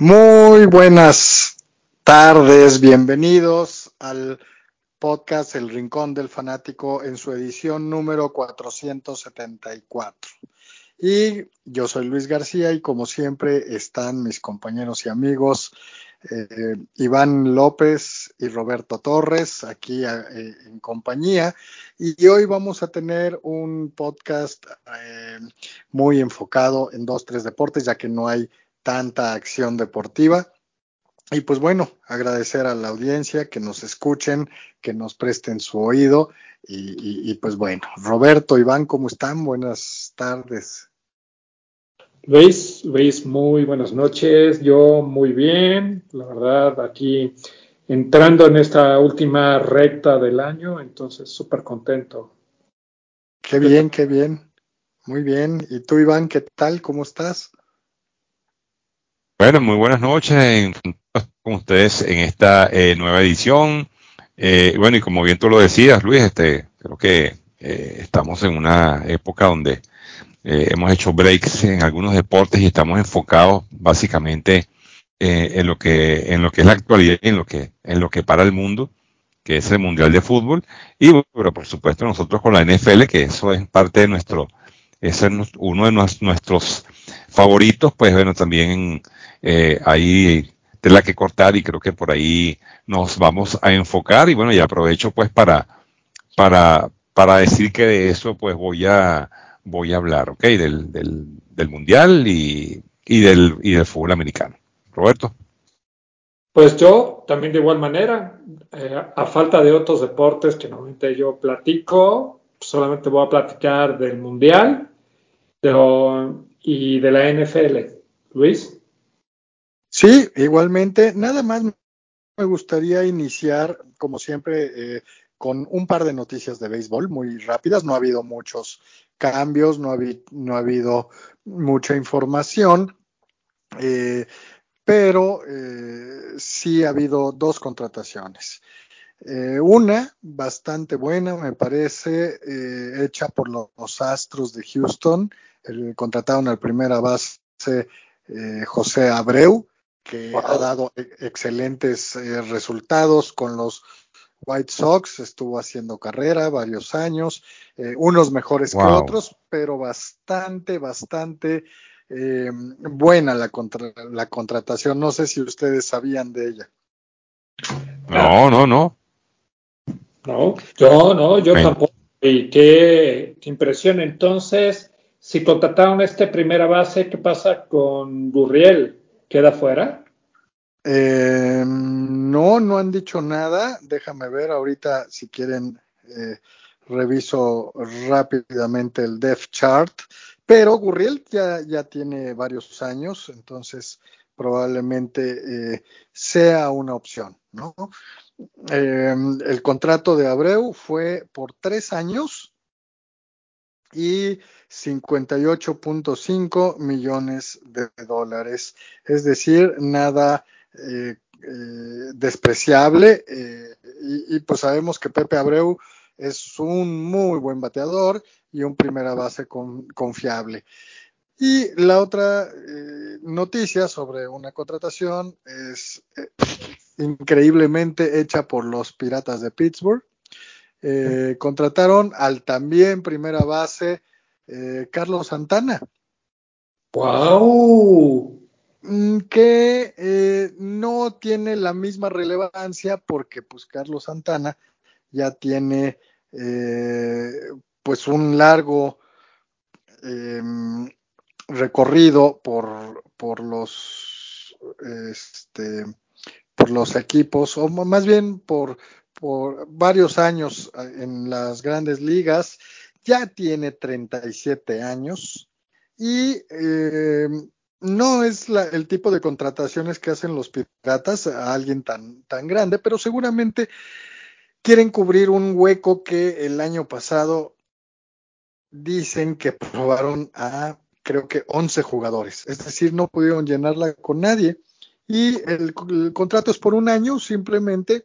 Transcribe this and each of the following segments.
Muy buenas tardes, bienvenidos al podcast El Rincón del Fanático en su edición número 474. Y yo soy Luis García y como siempre están mis compañeros y amigos eh, Iván López y Roberto Torres aquí eh, en compañía. Y hoy vamos a tener un podcast eh, muy enfocado en dos, tres deportes, ya que no hay tanta acción deportiva. Y pues bueno, agradecer a la audiencia que nos escuchen, que nos presten su oído. Y, pues bueno, Roberto, Iván, ¿cómo están? Buenas tardes. Luis, Luis, muy buenas noches. Yo muy bien, la verdad, aquí entrando en esta última recta del año, entonces súper contento. Qué bien, qué bien. Muy bien. ¿Y tú, Iván, qué tal? ¿Cómo estás? Bueno, muy buenas noches con ustedes en esta eh, nueva edición. Eh, bueno, y como bien tú lo decías, Luis, este, creo que eh, estamos en una época donde hemos hecho breaks en algunos deportes y estamos enfocados básicamente en lo que en lo que es la actualidad en lo que en lo que para el mundo, que es el mundial de fútbol y bueno, por supuesto nosotros con la NFL, que eso es parte de nuestro, ese es uno de nuestros favoritos, pues bueno, también eh, ahí la que cortar y creo que por ahí nos vamos a enfocar y bueno, y aprovecho pues para, para, para decir que de eso pues voy a, voy a hablar, ¿ok? Del, del, del Mundial y, y, del, y del fútbol americano. Roberto. Pues yo también de igual manera, eh, a falta de otros deportes que normalmente yo platico, solamente voy a platicar del Mundial y de la NFL. Luis. Sí, igualmente. Nada más me gustaría iniciar, como siempre, eh, con un par de noticias de béisbol muy rápidas. No ha habido muchos cambios, no ha, habido mucha información, eh, pero eh, sí ha habido dos contrataciones. una bastante buena, me parece, hecha por los, Astros de Houston. Contrataron al primera base José Abreu que ha dado e-, excelentes eh, resultados con los White Sox, estuvo haciendo carrera varios años, eh, unos mejores que otros, pero bastante, bastante eh, buena la, la contratación. No sé si ustedes sabían de ella. No, no, no. No, yo no, yo tampoco. Y qué, qué, impresión. Entonces, si contrataron este primera base, ¿qué pasa con Gurriel? ¿Queda fuera? Eh, no, no han dicho nada. Déjame ver ahorita si quieren. Eh, reviso rápidamente el Def Chart, pero Gurriel ya, ya tiene varios años, entonces probablemente eh, sea una opción, ¿no? el contrato de Abreu fue por tres años y 58.5 millones de dólares. Es decir, nada eh, eh, despreciable. Eh, y, pues sabemos que Pepe Abreu es un muy buen bateador y un primera base confiable. Y la otra noticia sobre una contratación es increíblemente hecha por los Piratas de Pittsburgh. Contrataron al también primera base eh, Carlos Santana. ¡Wow! Mm, que eh, no tiene la misma relevancia porque pues Carlos Santana ya tiene eh, pues un largo em, recorrido por, por los este, por los equipos o más bien por, por varios años en las grandes ligas ya tiene 37 años y eh, no es el tipo de contrataciones que hacen los piratas a alguien tan, tan grande, pero seguramente quieren cubrir un hueco que el año pasado dicen que probaron a creo que 11 jugadores, es decir, no pudieron llenarla con nadie. Y el contrato es por un año simplemente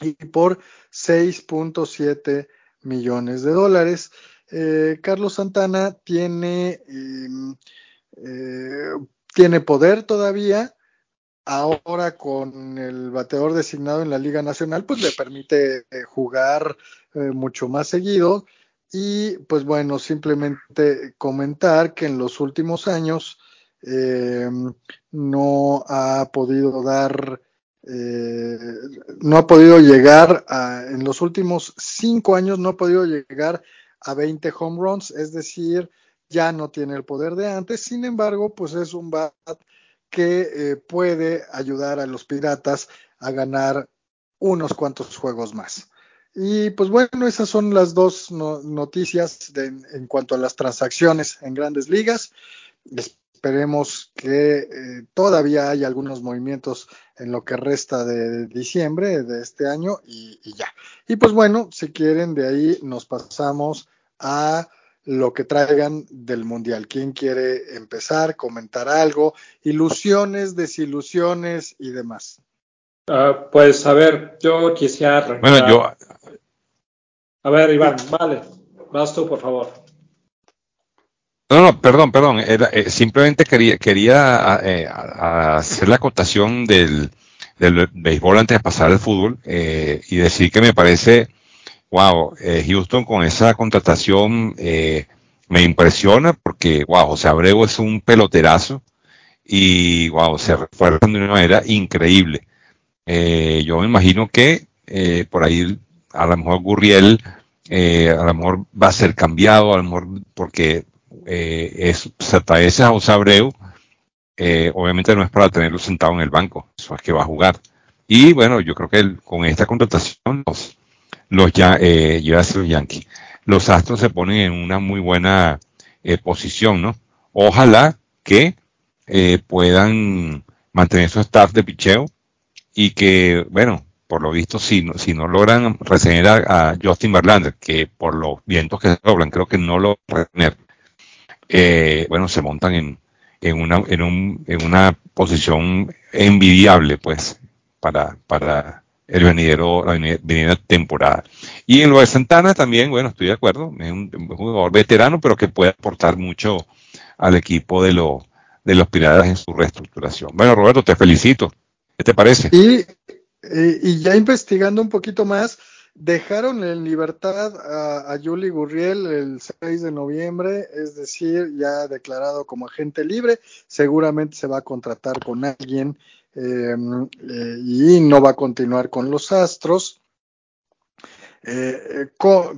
y por 6.7 millones de dólares. Eh, Carlos Santana tiene, em, eh, tiene poder todavía, ahora con el bateador designado en la Liga Nacional, pues le permite eh, jugar eh, mucho más seguido. Y pues bueno, simplemente comentar que en los últimos años eh, no ha podido dar, no ha podido llegar a, en los últimos cinco años no ha podido llegar a 20 home runs, es decir, ya no tiene el poder de antes, sin embargo, pues es un bat que eh, puede ayudar a los piratas a ganar unos cuantos juegos más. Y pues bueno, esas son las dos noticias en cuanto a las transacciones en grandes ligas. Esperemos que eh, todavía hay algunos movimientos en lo que resta de diciembre de este año y, y ya. Y pues bueno, si quieren, de ahí nos pasamos a lo que traigan del Mundial. ¿Quién quiere empezar, comentar algo? Ilusiones, desilusiones y demás. Uh, pues a ver, yo quisiera... Bueno, yo... A ver, Iván, vale, vas tú, por favor. No, no, perdón, perdón. Era, eh, simplemente quería, quería eh, hacer la acotación del, del, béisbol antes de pasar al fútbol eh, y decir que me parece wow, eh, Houston con esa contratación eh, me impresiona porque, wow, José Abreu es un peloterazo y, wow, se refuerza de una manera increíble. Eh, yo me imagino que por ahí a lo mejor Gurriel a lo mejor va a ser cambiado, a lo mejor porque es, se a José Abreu, obviamente no es para tenerlo sentado en el banco, eso es que va a jugar. Y bueno, yo creo que con esta contratación los ya, eh, los Yankees. Los Astros se ponen en una muy buena eh, posición, ¿no? Ojalá que eh, puedan mantener su staff de picheo y que, bueno, por lo visto, si no, si no logran retener a, Justin Verlander, que por los vientos que se doblan, creo que no lo retener, eh, bueno, se montan en, en, una, en, un, en una posición envidiable, pues, para, para el venidero, la venidera temporada. Y en lo de Santana también, bueno, estoy de acuerdo, es un, jugador veterano, pero que puede aportar mucho al equipo de, lo, de los Piratas en su reestructuración. Bueno, Roberto, te felicito. ¿Qué te parece? Y, y, ya investigando un poquito más, dejaron en libertad a, a Yuli Gurriel el 6 de noviembre, es decir, ya declarado como agente libre, seguramente se va a contratar con alguien Em, eh, y no va a continuar con los Astros, eh,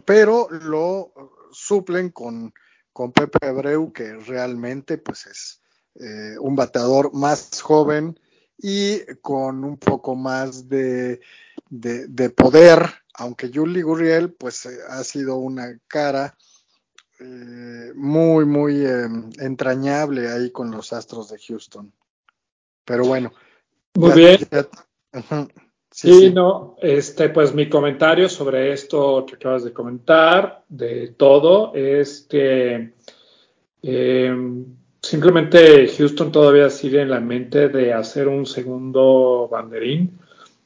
pero lo suplen con, con Pepe Abreu, que realmente pues es eh, un bateador más joven y con un poco más de, de, poder, aunque Julie Gurriel pues ha sido una cara muy, muy em, entrañable ahí con los Astros de Houston. Pero bueno, muy bien. Sí, no, este, pues mi comentario sobre esto que acabas de comentar, de todo, es que em, simplemente Houston todavía sigue en la mente de hacer un segundo banderín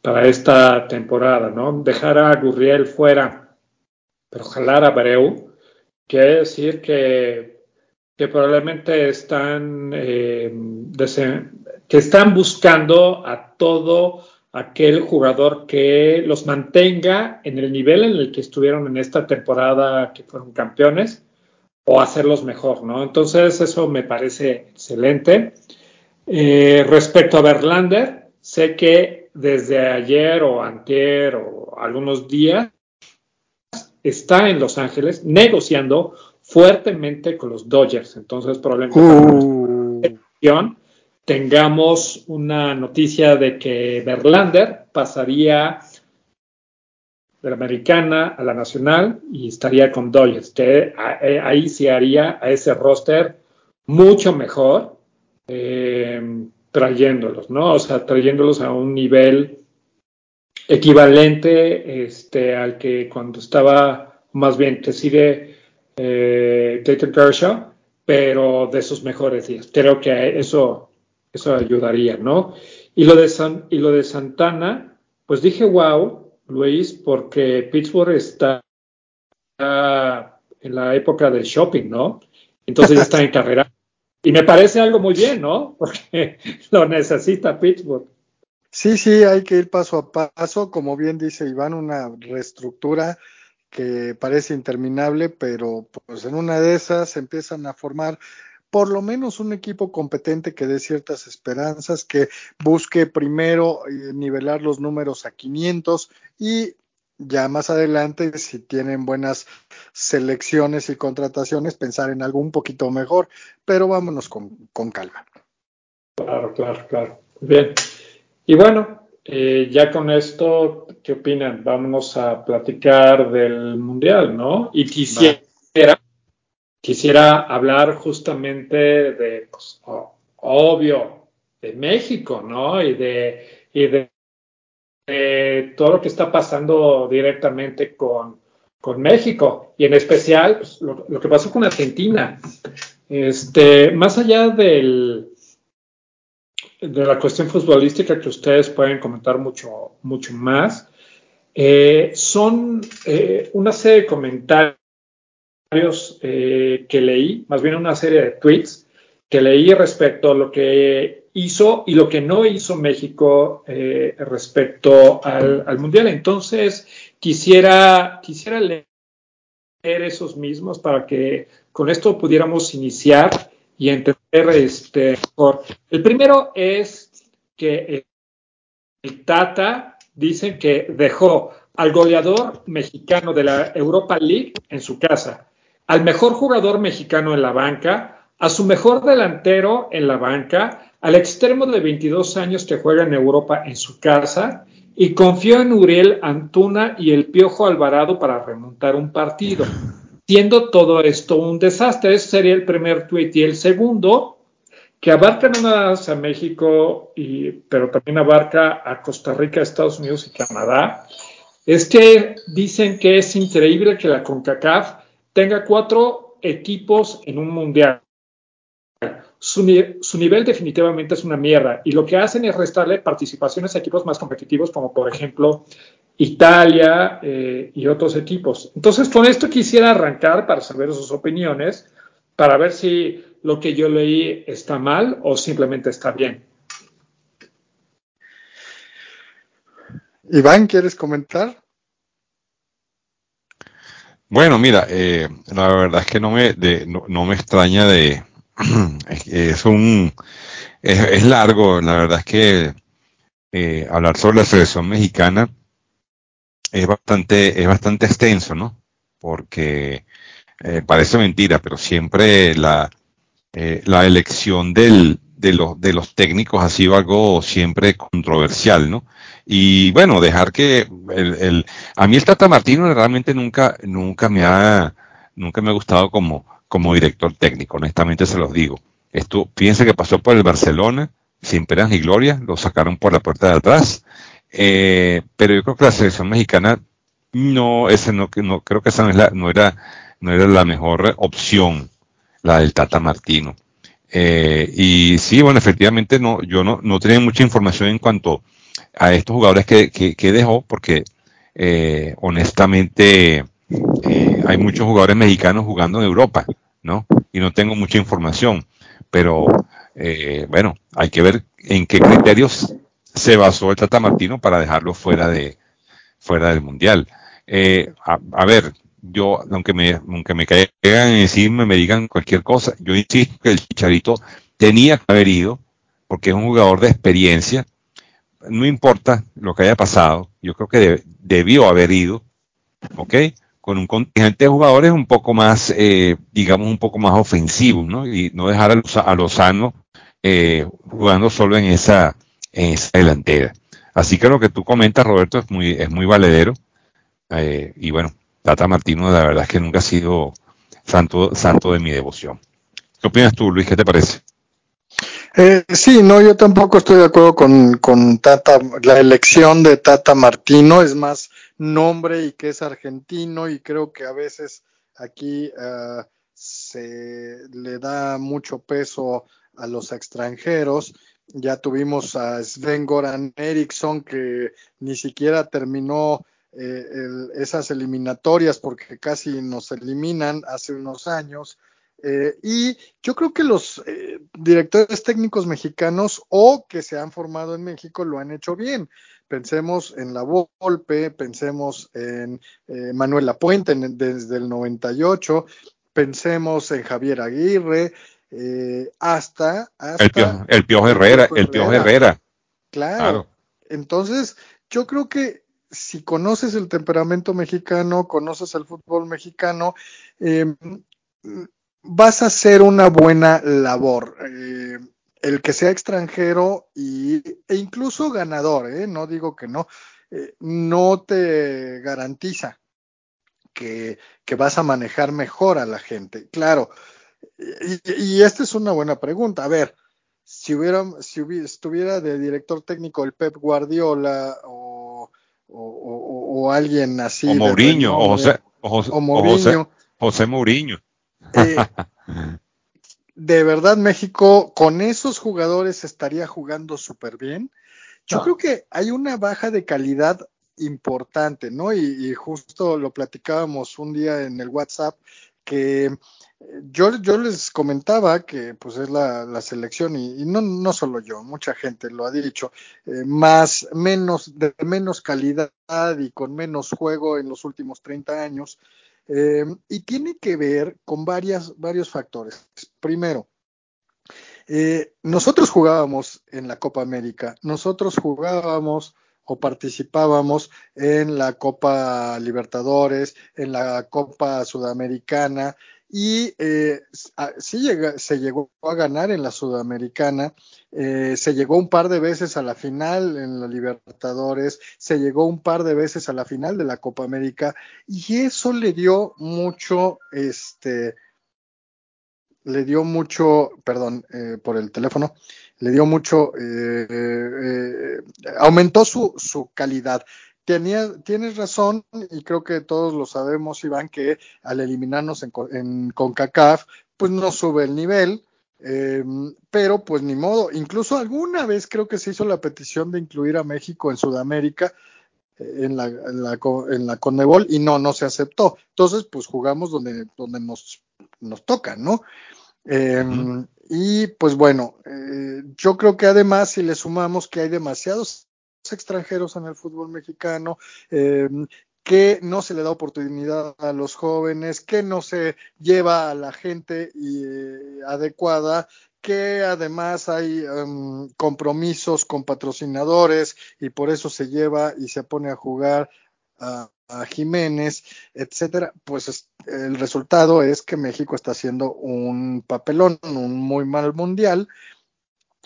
para esta temporada, ¿no? Dejar a Gurriel fuera, pero jalar a Breu, quiere decir que, probablemente están eh, que están buscando a todo aquel jugador que los mantenga en el nivel en el que estuvieron en esta temporada que fueron campeones o hacerlos mejor, ¿no? Entonces eso me parece excelente. Eh, respecto a Verlander, sé que desde ayer o antier o algunos días está en Los Ángeles negociando fuertemente con los Dodgers. Entonces probablemente uh tengamos una noticia de que Verlander pasaría de la americana a la nacional y estaría con Dodgers, que eh, ahí se haría a ese roster mucho mejor eh, trayéndolos, ¿no? O sea, trayéndolos a un nivel equivalente este, al que cuando estaba, más bien, que sigue eh, Kershaw, pero de sus mejores días. Creo que eso eso ayudaría, ¿no? Y lo de, San, y lo de Santana, pues dije, wow, Luis, porque Pittsburgh está en la época del shopping, ¿no? Entonces está en carrera. Y me parece algo muy bien, ¿no? Porque lo necesita Pittsburgh. Sí, sí, hay que ir paso a paso, como bien dice Iván, una reestructura que parece interminable, pero pues en una de esas empiezan a formar por lo menos un equipo competente que dé ciertas esperanzas, que busque primero eh, nivelar los números a 500 y ya más adelante, si tienen buenas selecciones y contrataciones, pensar en algo un poquito mejor, pero vámonos con, con calma. Claro, claro, claro. Bien. Y bueno, eh, ya con esto, ¿qué opinan? Vámonos a platicar del Mundial, ¿no? Y quisiera, quisiera hablar justamente de, pues, obvio, de México, ¿no? Y de, y de, todo lo que está pasando directamente con, con México y en especial pues, lo, que pasó con Argentina. Este, más allá del, de la cuestión futbolística que ustedes pueden comentar mucho, mucho más, eh, son eh, una serie de comentarios eh, que leí, más bien una serie de tweets que leí respecto a lo que hizo y lo que no hizo México respecto al, al, Mundial. Entonces, quisiera, quisiera leer esos mismos para que con esto pudiéramos iniciar y entender este, mejor. El primero es que el Tata dicen que dejó al goleador mexicano de la Europa League en su casa, al mejor jugador mexicano en la banca, a su mejor delantero en la banca, al extremo de 22 años que juega en Europa en su casa y confió en Uriel Antuna y el Piojo Alvarado para remontar un partido siendo todo esto un desastre. Ese sería el primer tuit. Y el segundo, que abarca no nada más a México, y, pero también abarca a Costa Rica, Estados Unidos y Canadá, es que dicen que es increíble que la CONCACAF tenga cuatro equipos en un mundial. Su, su, nivel definitivamente es una mierda y lo que hacen es restarle participaciones a equipos más competitivos como por ejemplo Italia eh, y otros equipos. Entonces, con esto quisiera arrancar para saber sus opiniones, para ver si lo que yo leí está mal o simplemente está bien. Iván, ¿quieres comentar? Bueno, mira, eh, la verdad es que no me, de, no, no, me extraña de... Es, un... Es, largo, la verdad es que eh, hablar sobre la selección mexicana es bastante, es bastante extenso, ¿no? Porque eh, parece mentira, pero siempre la, eh, la elección del, de, los, de los técnicos ha sido algo siempre controversial, ¿no? Y bueno, dejar que el, el, a mí el Tata Martino realmente nunca, nunca me ha, nunca me ha gustado como, como director técnico, honestamente se los digo. Esto, fíjense que pasó por el Barcelona, sin penas ni gloria, lo sacaron por la puerta de atrás, eh, pero yo creo que la selección mexicana no, ese no, no creo que esa no, es la, no era, no era la mejor opción, la del Tata Martino. Eh, y sí, bueno, efectivamente no, yo no, no tenía mucha información en cuanto a estos jugadores que, que, dejó, porque eh, honestamente eh, hay muchos jugadores mexicanos jugando en Europa, ¿no? Y no tengo mucha información, pero eh, bueno, hay que ver en qué criterios se basó el Tata Martino para dejarlo fuera de fuera del mundial. Eh, a, ver, yo, aunque me, aunque me caigan encima, me digan cualquier cosa, yo insisto que el Chicharito tenía que haber ido, porque es un jugador de experiencia, no importa lo que haya pasado, yo creo que de, debió haber ido, ¿ok? Con un contingente de jugadores un poco más, eh, digamos, un poco más ofensivo, ¿no? Y no dejar a, a Lozano eh, jugando solo en esa, en esa delantera. Así que lo que tú comentas, Roberto, es muy, es muy valedero. Eh, y bueno, Tata Martino, la verdad es que nunca ha sido santo, santo de mi devoción. ¿Qué opinas tú, Luis? ¿Qué te parece? Eh, sí, no, yo tampoco estoy de acuerdo con, con Tata, la elección de Tata Martino es más nombre y que es argentino y creo que a veces aquí uh, se le da mucho peso a los extranjeros ya tuvimos a Sven Goran Eriksson que ni siquiera terminó eh, esas eliminatorias porque casi nos eliminan hace unos años. Eh, y yo creo que los eh, directores técnicos mexicanos o que se han formado en México lo han hecho bien. Pensemos en La Volpe, pensemos en eh, Manuel Lapuente desde el 98, pensemos en Javier Aguirre, hasta, hasta, el, Piojo, Herrera, el Piojo Herrera. claro. Entonces, yo creo que si conoces el temperamento mexicano, conoces el fútbol mexicano, eh, vas a hacer una buena labor. Eh, el que sea extranjero y, e incluso ganador, ¿eh? no digo que no, eh, no te garantiza que, que, vas a manejar mejor a la gente. Claro, y, esta es una buena pregunta. A ver, si hubiera, si estuviera de director técnico el Pep Guardiola o, o, alguien así. O Mourinho, o José, o Mourinho. José Mourinho. Eh, de verdad, México con esos jugadores estaría jugando súper bien. Yo creo que hay una baja de calidad importante, ¿no? Y, justo lo platicábamos un día en el WhatsApp que eh, yo, yo les comentaba que pues es la, selección y, no, no solo yo, mucha gente lo ha dicho, eh, más, menos, de menos calidad y con menos juego en los últimos 30 años. Eh, y tiene que ver con varios factores. Primero, eh, nosotros jugábamos en la Copa América, nosotros jugábamos o participábamos en la Copa Libertadores, en la Copa Sudamericana, y eh, sí se llegó a ganar en la Sudamericana, eh, se llegó un par de veces a la final en la Libertadores, se llegó un par de veces a la final de la Copa América y eso le dio mucho, este, le dio mucho, perdón eh, por el teléfono, le dio mucho, aumentó su, su calidad tienes razón y creo que todos lo sabemos, Iván, que al eliminarnos en, en CONCACAF, pues no sube el nivel, em, pero pues ni modo. Incluso alguna vez creo que se hizo la petición de incluir a México en Sudamérica eh, en la, en la, en la Conmebol y no, no se aceptó. Entonces, pues jugamos donde, donde nos, nos toca, ¿no? Em, y pues bueno, eh, yo creo que además si le sumamos que hay demasiados extranjeros en el fútbol mexicano, eh, que no se le da oportunidad a los jóvenes, que no se lleva a la gente eh, adecuada, que además hay em, compromisos con patrocinadores y por eso se lleva y se pone a jugar a, Jiménez, etcétera, pues el resultado es que México está haciendo un papelón, un muy mal mundial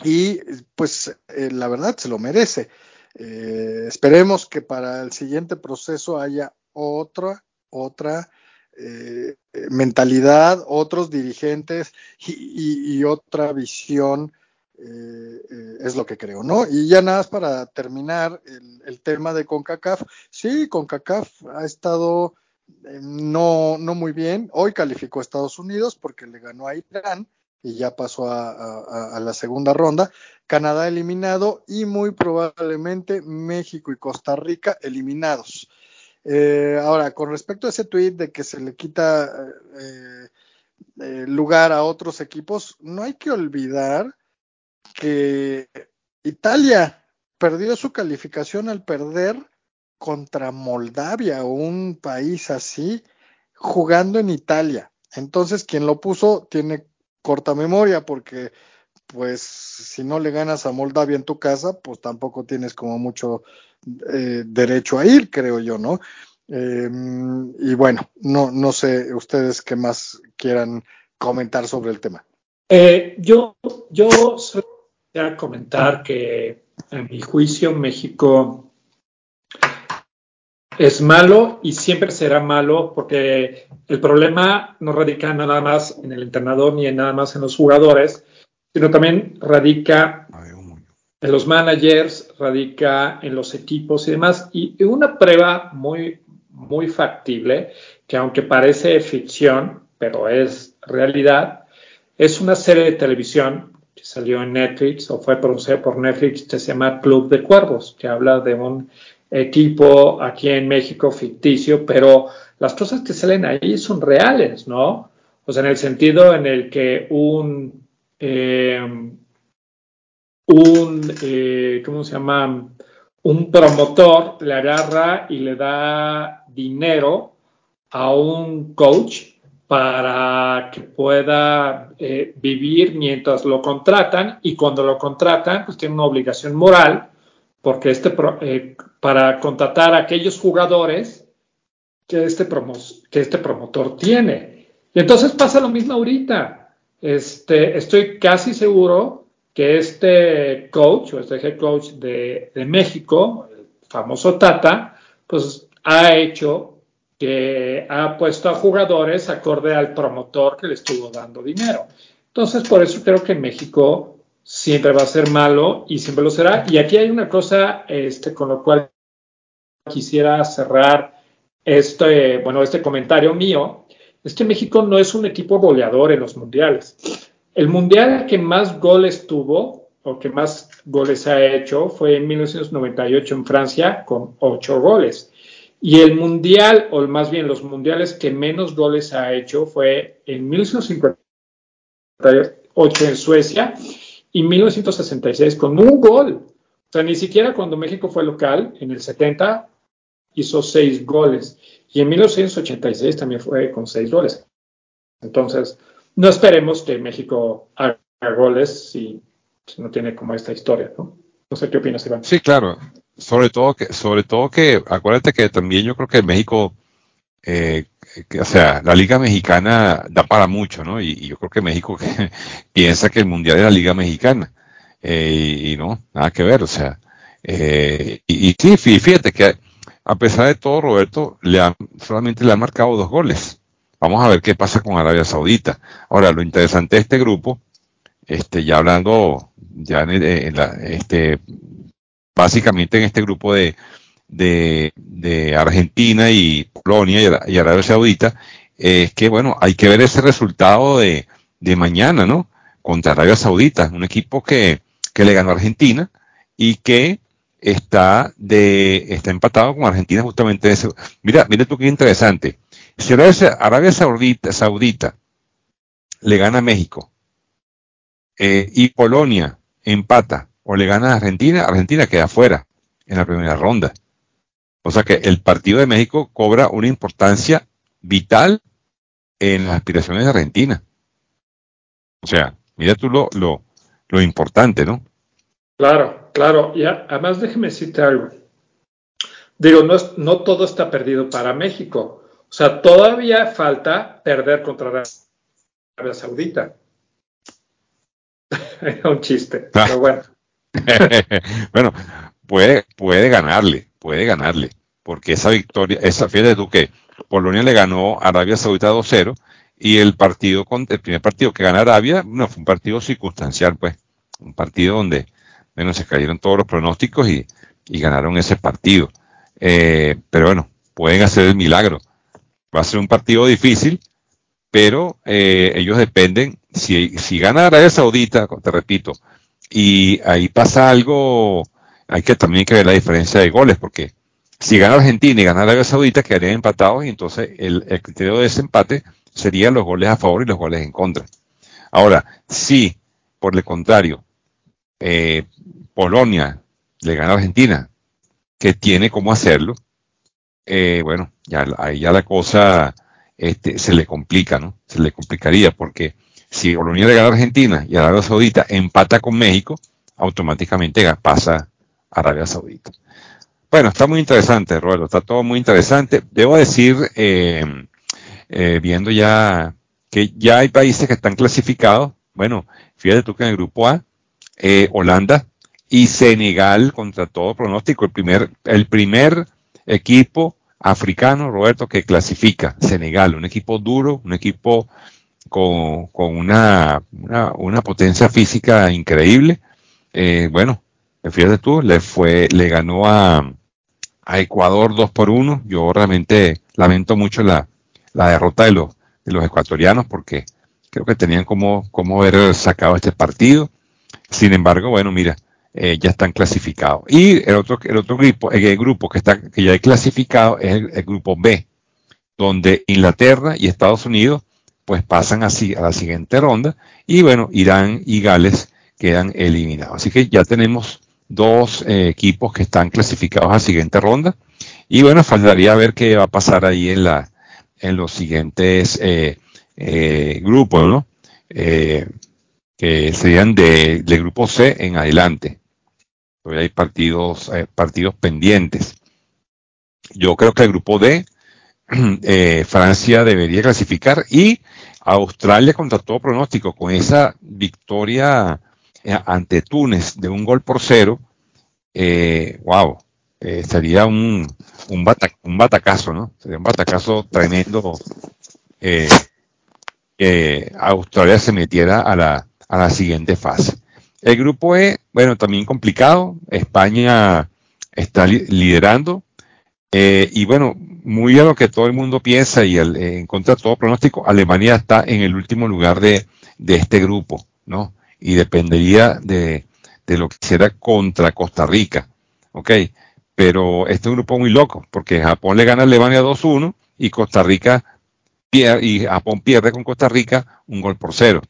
y pues eh, la verdad se lo merece. Eh, esperemos que para el siguiente proceso haya otra, otra eh, mentalidad, otros dirigentes y, otra visión, eh, es lo que creo, ¿no? Y ya nada más para terminar el, tema de CONCACAF, sí, CONCACAF ha estado no, no muy bien, hoy calificó a Estados Unidos porque le ganó a Irán, y ya pasó a, la segunda ronda. Canadá eliminado y muy probablemente México y Costa Rica eliminados. Eh, ahora, con respecto a ese tweet de que se le quita eh, eh, lugar a otros equipos, no hay que olvidar que Italia perdió su calificación al perder contra Moldavia o un país así jugando en Italia. Entonces, quien lo puso tiene corta memoria porque pues si no le ganas a Moldavia en tu casa, pues tampoco tienes como mucho eh, derecho a ir, creo yo, ¿no? Em, y bueno, no, no sé ustedes qué más quieran comentar sobre el tema. Eh, yo, yo a comentar que en mi juicio México es malo y siempre será malo porque el problema no radica nada más en el entrenador ni en nada más en los jugadores, sino también radica en los managers, radica en los equipos y demás. Y una prueba muy, muy factible, que aunque parece ficción, pero es realidad, es una serie de televisión que salió en Netflix o fue pronunciada por Netflix que se llama Club de Cuervos, que habla de un equipo aquí en México ficticio, pero las cosas que salen ahí son reales, ¿no? O sea, en el sentido en el que un, eh, un, eh, ¿cómo se llama? Un promotor le agarra y le da dinero a un coach para que pueda eh, vivir mientras lo contratan y cuando lo contratan, pues tiene una obligación moral porque este eh, para contratar a aquellos jugadores que este, que este promotor tiene. Y entonces pasa lo mismo ahorita. Este, estoy casi seguro que este coach o este head coach de, México, el famoso Tata, pues ha hecho que ha puesto a jugadores acorde al promotor que le estuvo dando dinero. Entonces, por eso creo que México siempre va a ser malo y siempre lo será. Y aquí hay una cosa este, con lo cual quisiera cerrar este, bueno, este comentario mío. Es que México no es un equipo goleador en los mundiales. El mundial que más goles tuvo o que más goles ha hecho fue en 1998 en Francia con ocho goles. Y el mundial, o más bien los mundiales que menos goles ha hecho fue en 1958 en Suecia y 1966 con un gol. O sea, ni siquiera cuando México fue local, en el 70 hizo seis goles. Y en 1986 también fue con seis goles. Entonces, no esperemos que México haga goles si, no tiene como esta historia, ¿no? No sé qué opinas, Iván. Sí, claro sobre todo que, sobre todo que, acuérdate que también yo creo que México, eh, o sea, la Liga Mexicana da para mucho, ¿no? Y, yo creo que México piensa que el Mundial es la Liga Mexicana. Eh, y, no, nada que ver, o sea, eh, y, y, sí, fíjate que a pesar de todo, Roberto, le solamente le han marcado dos goles. Vamos a ver qué pasa con Arabia Saudita. Ahora, lo interesante de este grupo, este, ya hablando, ya en, la, este, básicamente en este grupo de, de, Argentina y Polonia y, Arabia Saudita, es que, bueno, hay que ver ese resultado de, de mañana, ¿no? Contra Arabia Saudita, un equipo que, que le ganó a Argentina y que está de está empatado con Argentina justamente ese. Mira, mira tú qué interesante. Si Arabia, Saudita, Saudita le gana a México eh, y Polonia empata o le gana a Argentina, Argentina queda fuera en la primera ronda. O sea que el partido de México cobra una importancia vital en las aspiraciones de Argentina. O sea, mira tú lo, lo, lo importante, ¿no? Claro, claro. Y además déjeme decirte algo. Digo, no, no todo está perdido para México. O sea, todavía falta perder contra Arabia Saudita. Era un chiste, ah. pero bueno. bueno, puede, puede ganarle, puede ganarle, porque esa victoria, esa fíjate tú que Polonia le ganó a Arabia Saudita 2-0 y el partido, el primer partido que gana Arabia, no, fue un partido circunstancial, pues, un partido donde, bueno, se cayeron todos los pronósticos y, ganaron ese partido. Eh, pero bueno, pueden hacer el milagro. Va a ser un partido difícil, pero eh, ellos dependen, si, si gana Arabia Saudita, te repito, y ahí pasa algo, hay que también que ver la diferencia de goles, porque si gana Argentina y gana Arabia Saudita, quedarían empatados y entonces el, criterio de desempate serían los goles a favor y los goles en contra. Ahora, si por el contrario, eh, Polonia le gana a Argentina, que tiene cómo hacerlo, eh, bueno, ya, ahí ya la cosa este, se le complica, ¿no? Se le complicaría porque si Polonia le gana a Argentina y Arabia Saudita empata con México, automáticamente pasa a Arabia Saudita. Bueno, está muy interesante, Roberto, está todo muy interesante. Debo decir, eh, viendo ya que ya hay países que están clasificados, bueno, fíjate tú que en el grupo A, eh, Holanda y Senegal, contra todo pronóstico, el primer, el primer equipo africano, Roberto, que clasifica, Senegal, un equipo duro, un equipo con, con una, una, potencia física increíble. Eh, bueno, fíjate tú, le fue, le ganó a, a Ecuador 2 por 1. Yo realmente lamento mucho la, la derrota de los, de los ecuatorianos porque creo que tenían como, como haber sacado este partido. Sin embargo, bueno, mira, eh, ya están clasificados. Y el otro, el otro grupo, el grupo que está, que ya hay clasificado es el grupo B, donde Inglaterra y Estados Unidos pues pasan así a la siguiente ronda y bueno, Irán y Gales quedan eliminados. Así que ya tenemos dos eh, equipos que están clasificados a la siguiente ronda y bueno, faltaría ver qué va a pasar ahí en la en los siguientes eh, grupos, ¿no? Que serían de, del grupo C en adelante. Todavía hay partidos, partidos pendientes. Yo creo que el grupo D, Francia debería clasificar y Australia contra todo pronóstico, con esa victoria eh, ante Túnez de un gol por cero, eh, wow, eh, sería un, un, un, batacazo, ¿no? Sería un batacazo tremendo eh, que Australia se metiera a la, a la siguiente fase. El grupo E, bueno, también complicado. España está liderando. Eh, y bueno, muy a lo que todo el mundo piensa y en contra de todo pronóstico, Alemania está en el último lugar de, de este grupo, ¿no? Y dependería de, de lo que hiciera contra Costa Rica, ¿ok? Pero este es un grupo muy loco, porque Japón le gana a Alemania 2-1 y Costa Rica pierde, y Japón pierde con Costa Rica un gol por cero.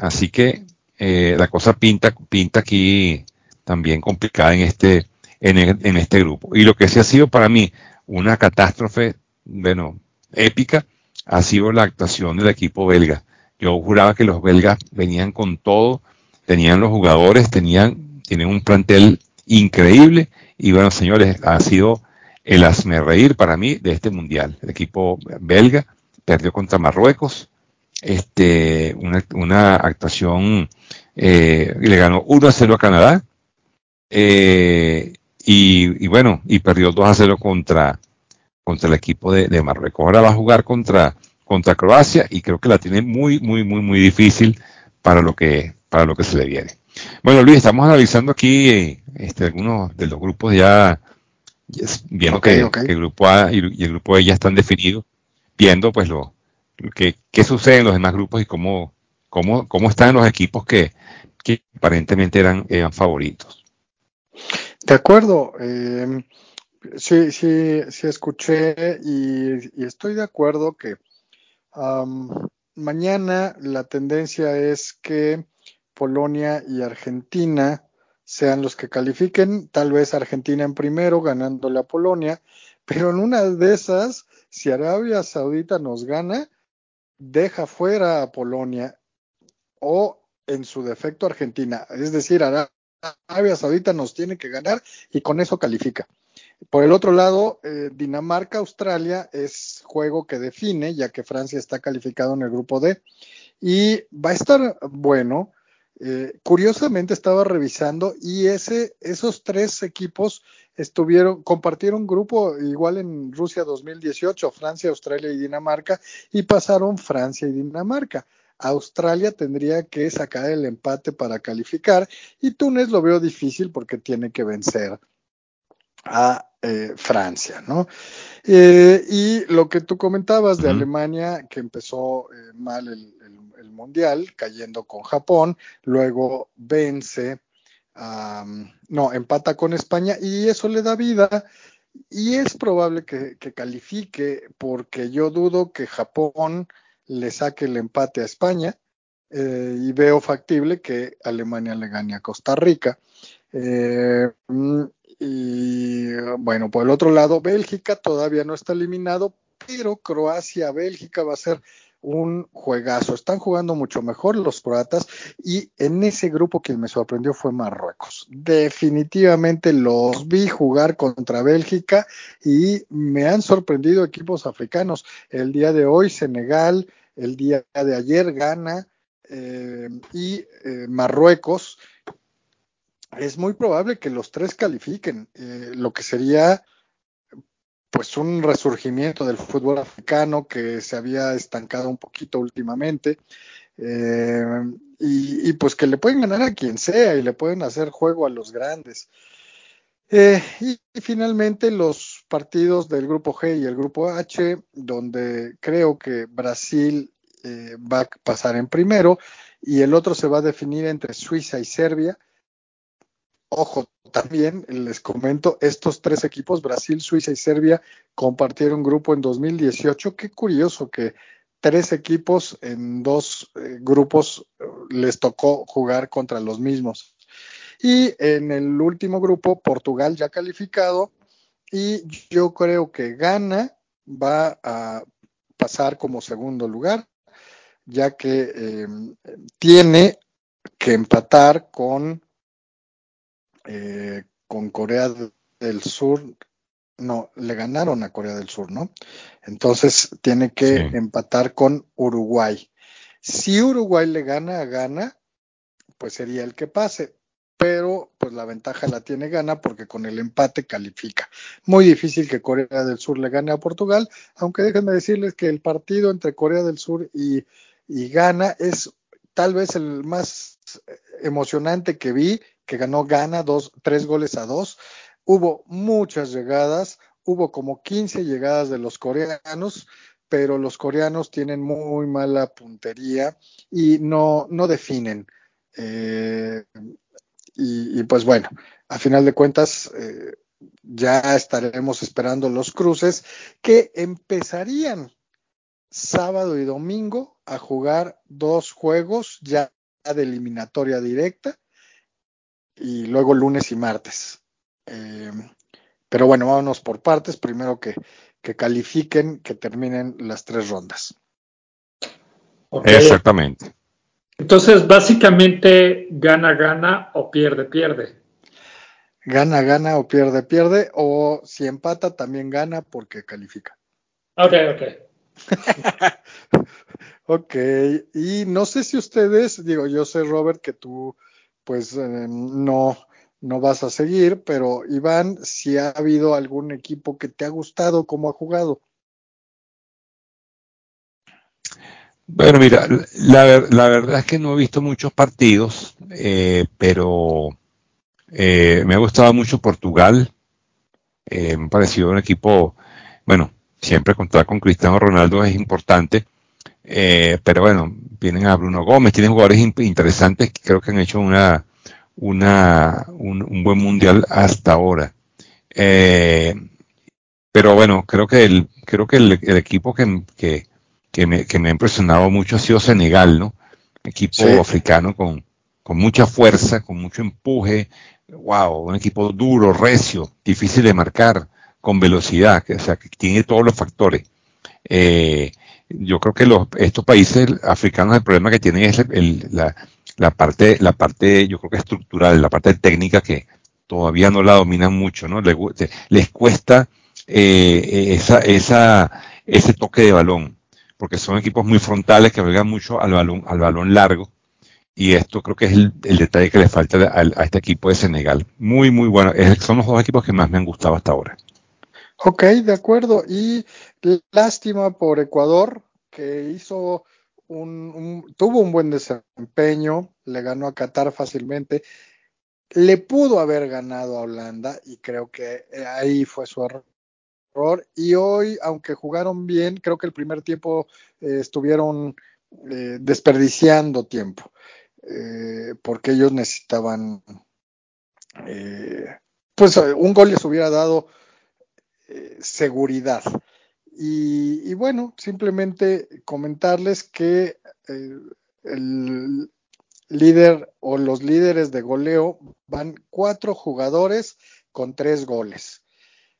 Así que eh, la cosa pinta, pinta aquí también complicada en este, en, en este grupo. Y lo que sí ha sido para mí una catástrofe, bueno, épica, ha sido la actuación del equipo belga. Yo juraba que los belgas venían con todo, tenían los jugadores, tenían, tienen un plantel increíble y bueno, señores, ha sido el asme reír para mí de este mundial. El equipo belga perdió contra Marruecos, este, una, una actuación, eh, le ganó 1 a 0 a Canadá, eh, y, bueno, y perdió 2 a 0 contra, contra el equipo de, Marruecos. Ahora va a jugar contra, contra Croacia y creo que la tiene muy, muy, muy, muy difícil para lo que, para lo que se le viene. Bueno, Luis, estamos analizando aquí este, algunos de los grupos ya, viendo que, el grupo A y, el grupo E ya están definidos, viendo pues lo, que, qué sucede en los demás grupos y cómo, cómo, cómo están los equipos que, que aparentemente eran, eran favoritos. De acuerdo. Eh, sí, sí, sí escuché y, estoy de acuerdo que mañana la tendencia es que Polonia y Argentina sean los que califiquen, tal vez Argentina en primero ganándole a Polonia, pero en una de esas, si Arabia Saudita nos gana, deja fuera a Polonia o en su defecto Argentina, es decir, Arabia Saudita nos tiene que ganar y con eso califica. Por el otro lado, eh, Dinamarca-Australia es juego que define, ya que Francia está calificado en el grupo D. Y va a estar bueno. Eh, curiosamente estaba revisando y ese, esos tres equipos estuvieron, compartieron grupo igual en Rusia 2018, Francia, Australia y Dinamarca, y pasaron Francia y Dinamarca. Australia tendría que sacar el empate para calificar y Túnez lo veo difícil porque tiene que vencer a eh, Francia, ¿no? Eh, y lo que tú comentabas de Alemania, que empezó eh, mal el, Mundial, cayendo con Japón, luego vence, no, empata con España y eso le da vida y es probable que califique porque yo dudo que Japón le saque el empate a España eh, y veo factible que Alemania le gane a Costa Rica. Eh, y bueno, por el otro lado, Bélgica todavía no está eliminado, pero Croacia-Bélgica va a ser un juegazo. Están jugando mucho mejor los croatas y en ese grupo quien me sorprendió fue Marruecos. Definitivamente los vi jugar contra Bélgica y me han sorprendido equipos africanos. El día de hoy Senegal, el día de ayer Ghana eh, y eh, Marruecos. Es muy probable que los tres califiquen, eh, lo que sería pues un resurgimiento del fútbol africano que se había estancado un poquito últimamente eh, y, pues que le pueden ganar a quien sea y le pueden hacer juego a los grandes. Eh, y, finalmente los partidos del grupo G y el grupo H, donde creo que Brasil va a pasar en primero y el otro se va a definir entre Suiza y Serbia. Ojo, también les comento, estos tres equipos, Brasil, Suiza y Serbia, compartieron grupo en 2018. Qué curioso que tres equipos en dos eh, grupos les tocó jugar contra los mismos. Y en el último grupo, Portugal ya calificado, y yo creo que Ghana va a pasar como segundo lugar, ya que eh, tiene que empatar con, eh, con Corea del Sur. No, le ganaron a Corea del Sur, ¿no? Entonces tiene que empatar con Uruguay. Si Uruguay le gana a Ghana, pues sería el que pase pero pues la ventaja la tiene Ghana porque con el empate califica. Muy difícil que Corea del Sur le gane a Portugal, aunque déjenme decirles que el partido entre Corea del Sur y, y Ghana es tal vez el más emocionante que vi, que ganó Ghana dos, tres goles a dos. Hubo muchas llegadas, hubo como 15 llegadas de los coreanos, pero los coreanos tienen muy mala puntería y no, no definen. Eh, y, pues bueno, a final de cuentas eh, ya estaremos esperando los cruces que empezarían sábado y domingo a jugar dos juegos ya de eliminatoria directa y luego lunes y martes. Eh, pero bueno, vámonos por partes. Primero que, que califiquen, que terminen las tres rondas. Exactamente. Entonces, básicamente, gana, gana o pierde, pierde. Gana, gana o pierde, pierde. O si empata, también gana porque califica. Ok, ok. ok, y no sé si ustedes, digo, yo sé, Robert, que tú, pues, eh, no, no vas a seguir, pero Iván, si ha habido algún equipo que te ha gustado, cómo ha jugado. Bueno, mira, la, verdad es que no he visto muchos partidos, eh, pero eh, me ha gustado mucho Portugal. Eh, me ha parecido un equipo, bueno, siempre contar con Cristiano Ronaldo es importante, pero bueno, vienen a Bruno Gómez, tienen jugadores interesantes que creo que han hecho una, una, un, buen mundial hasta ahora. pero bueno, creo que el, creo que el, equipo que, que que me, que me ha impresionado mucho ha sido Senegal, ¿no? Equipo africano con, con mucha fuerza, con mucho empuje, wow, un equipo duro, recio, difícil de marcar, con velocidad, que, o sea, que tiene todos los factores. Eh, yo creo que los, estos países africanos el problema que tienen es el, la, la, parte, la parte, yo creo que estructural, la parte técnica que todavía no la dominan mucho, ¿no? Les, les cuesta eh, esa, esa, ese toque de balón porque son equipos muy frontales que juegan mucho al balón, al balón largo. Y esto creo que es el, detalle que le falta a, este equipo de Senegal. Muy, muy bueno. son los dos equipos que más me han gustado hasta ahora. Ok, de acuerdo. Y lástima por Ecuador, que hizo un, tuvo un buen desempeño, le ganó a Qatar fácilmente. Le pudo haber ganado a Holanda y creo que ahí fue su error y hoy, aunque jugaron bien, creo que el primer tiempo eh, estuvieron eh, desperdiciando tiempo, eh, porque ellos necesitaban, pues un gol les hubiera dado seguridad. Y, bueno, simplemente comentarles que el líder o los líderes de goleo van cuatro jugadores con tres goles.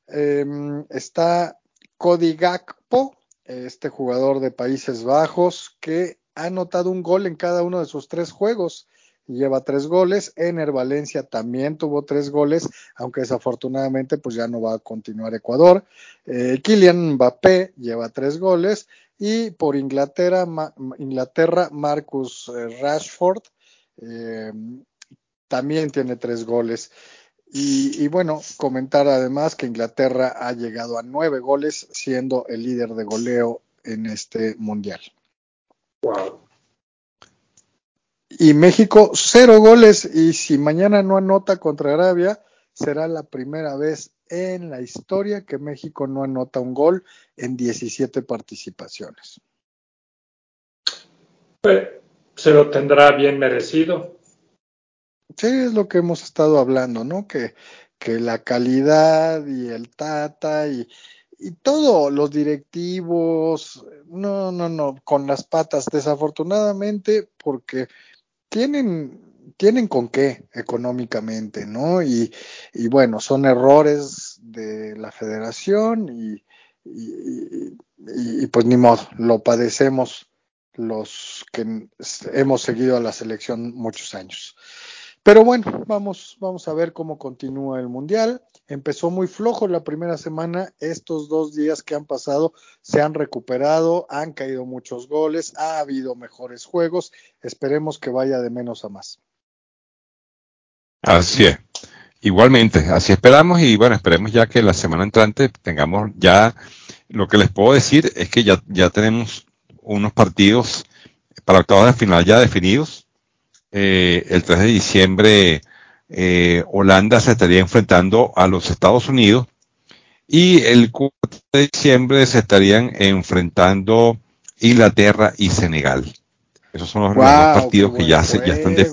Em, está Cody Gakpo, este jugador de Países Bajos, que ha anotado un gol en cada uno de sus tres juegos. Lleva tres goles. Ener Valencia también tuvo tres goles, aunque desafortunadamente pues ya no va a continuar Ecuador. Eh, Kylian Mbappé lleva tres goles. Y por Inglaterra, Inglaterra Marcus eh, Rashford em, también tiene tres goles. Y, bueno, comentar además que Inglaterra ha llegado a nueve goles, siendo el líder de goleo en este mundial. Wow. Y México, cero goles. Y si mañana no anota contra Arabia, será la primera vez en la historia que México no anota un gol en 17 participaciones. se lo tendrá bien merecido. Sí, es lo que hemos estado hablando, ¿no? Que, que la calidad y el tata y, y todo, los directivos, no, no, no, con las patas, desafortunadamente, porque tienen, tienen con qué económicamente, ¿no? Y, y bueno, son errores de la federación y, y, y, pues ni modo, lo padecemos los que hemos seguido a la selección muchos años. Pero bueno, vamos, vamos a ver cómo continúa el Mundial. Empezó muy flojo la primera semana. Estos dos días que han pasado se han recuperado, han caído muchos goles, ha habido mejores juegos. Esperemos que vaya de menos a más. Así es. Igualmente, así esperamos y bueno, esperemos ya que la semana entrante tengamos ya, lo que les puedo decir es que ya, ya tenemos unos partidos para octavos de final ya definidos eh, el 3 de diciembre eh, Holanda se estaría enfrentando a los Estados Unidos y el 4 de diciembre se estarían enfrentando Inglaterra y Senegal. Esos son los, partidos que ya, se, ya están de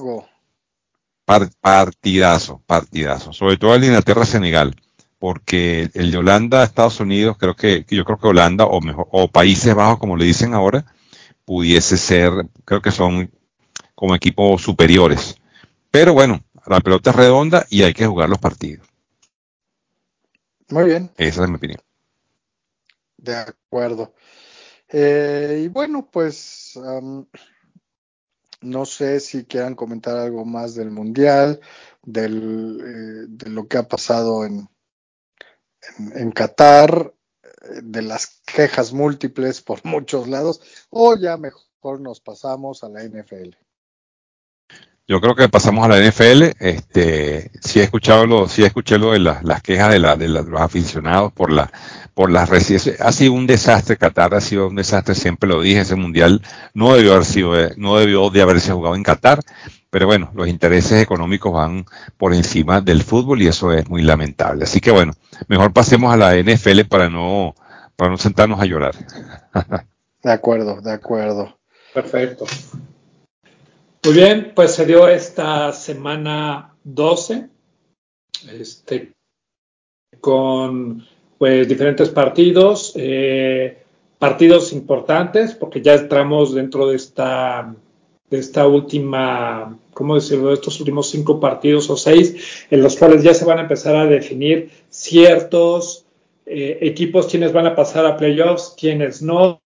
partidazo, partidazo. Sobre todo el Inglaterra-Senegal, porque el de Holanda, Estados Unidos, creo que yo creo que Holanda o mejor o Países Bajos, como le dicen ahora, pudiese ser, creo que son como equipos superiores. Pero bueno, la pelota es redonda y hay que jugar los partidos. Muy bien. Esa es mi opinión. De acuerdo. Eh, y bueno, pues no sé si quieran comentar algo más del Mundial, del, eh, de lo que ha pasado en, en, en Qatar, eh, de las quejas múltiples por muchos lados, o ya mejor nos pasamos a la NFL. Yo creo que pasamos a la NFL. Este, sí he escuchado lo, sí escuché lo de las quejas de, la, de, los aficionados por la, por las residencias. Ha sido un desastre. Qatar ha sido un desastre. Siempre lo dije. Ese mundial no debió haber sido, no debió de haberse jugado en Qatar. Pero bueno, los intereses económicos van por encima del fútbol y eso es muy lamentable. Así que bueno, mejor pasemos a la NFL para no, para no sentarnos a llorar. de acuerdo, de acuerdo. Perfecto. Muy bien, pues se dio esta semana 12, este, con pues diferentes partidos, eh, partidos importantes, porque ya entramos dentro de esta, de esta última, ¿cómo decirlo?, de estos últimos cinco partidos o seis, en los cuales ya se van a empezar a definir ciertos eh, equipos, quienes van a pasar a playoffs, quienes no,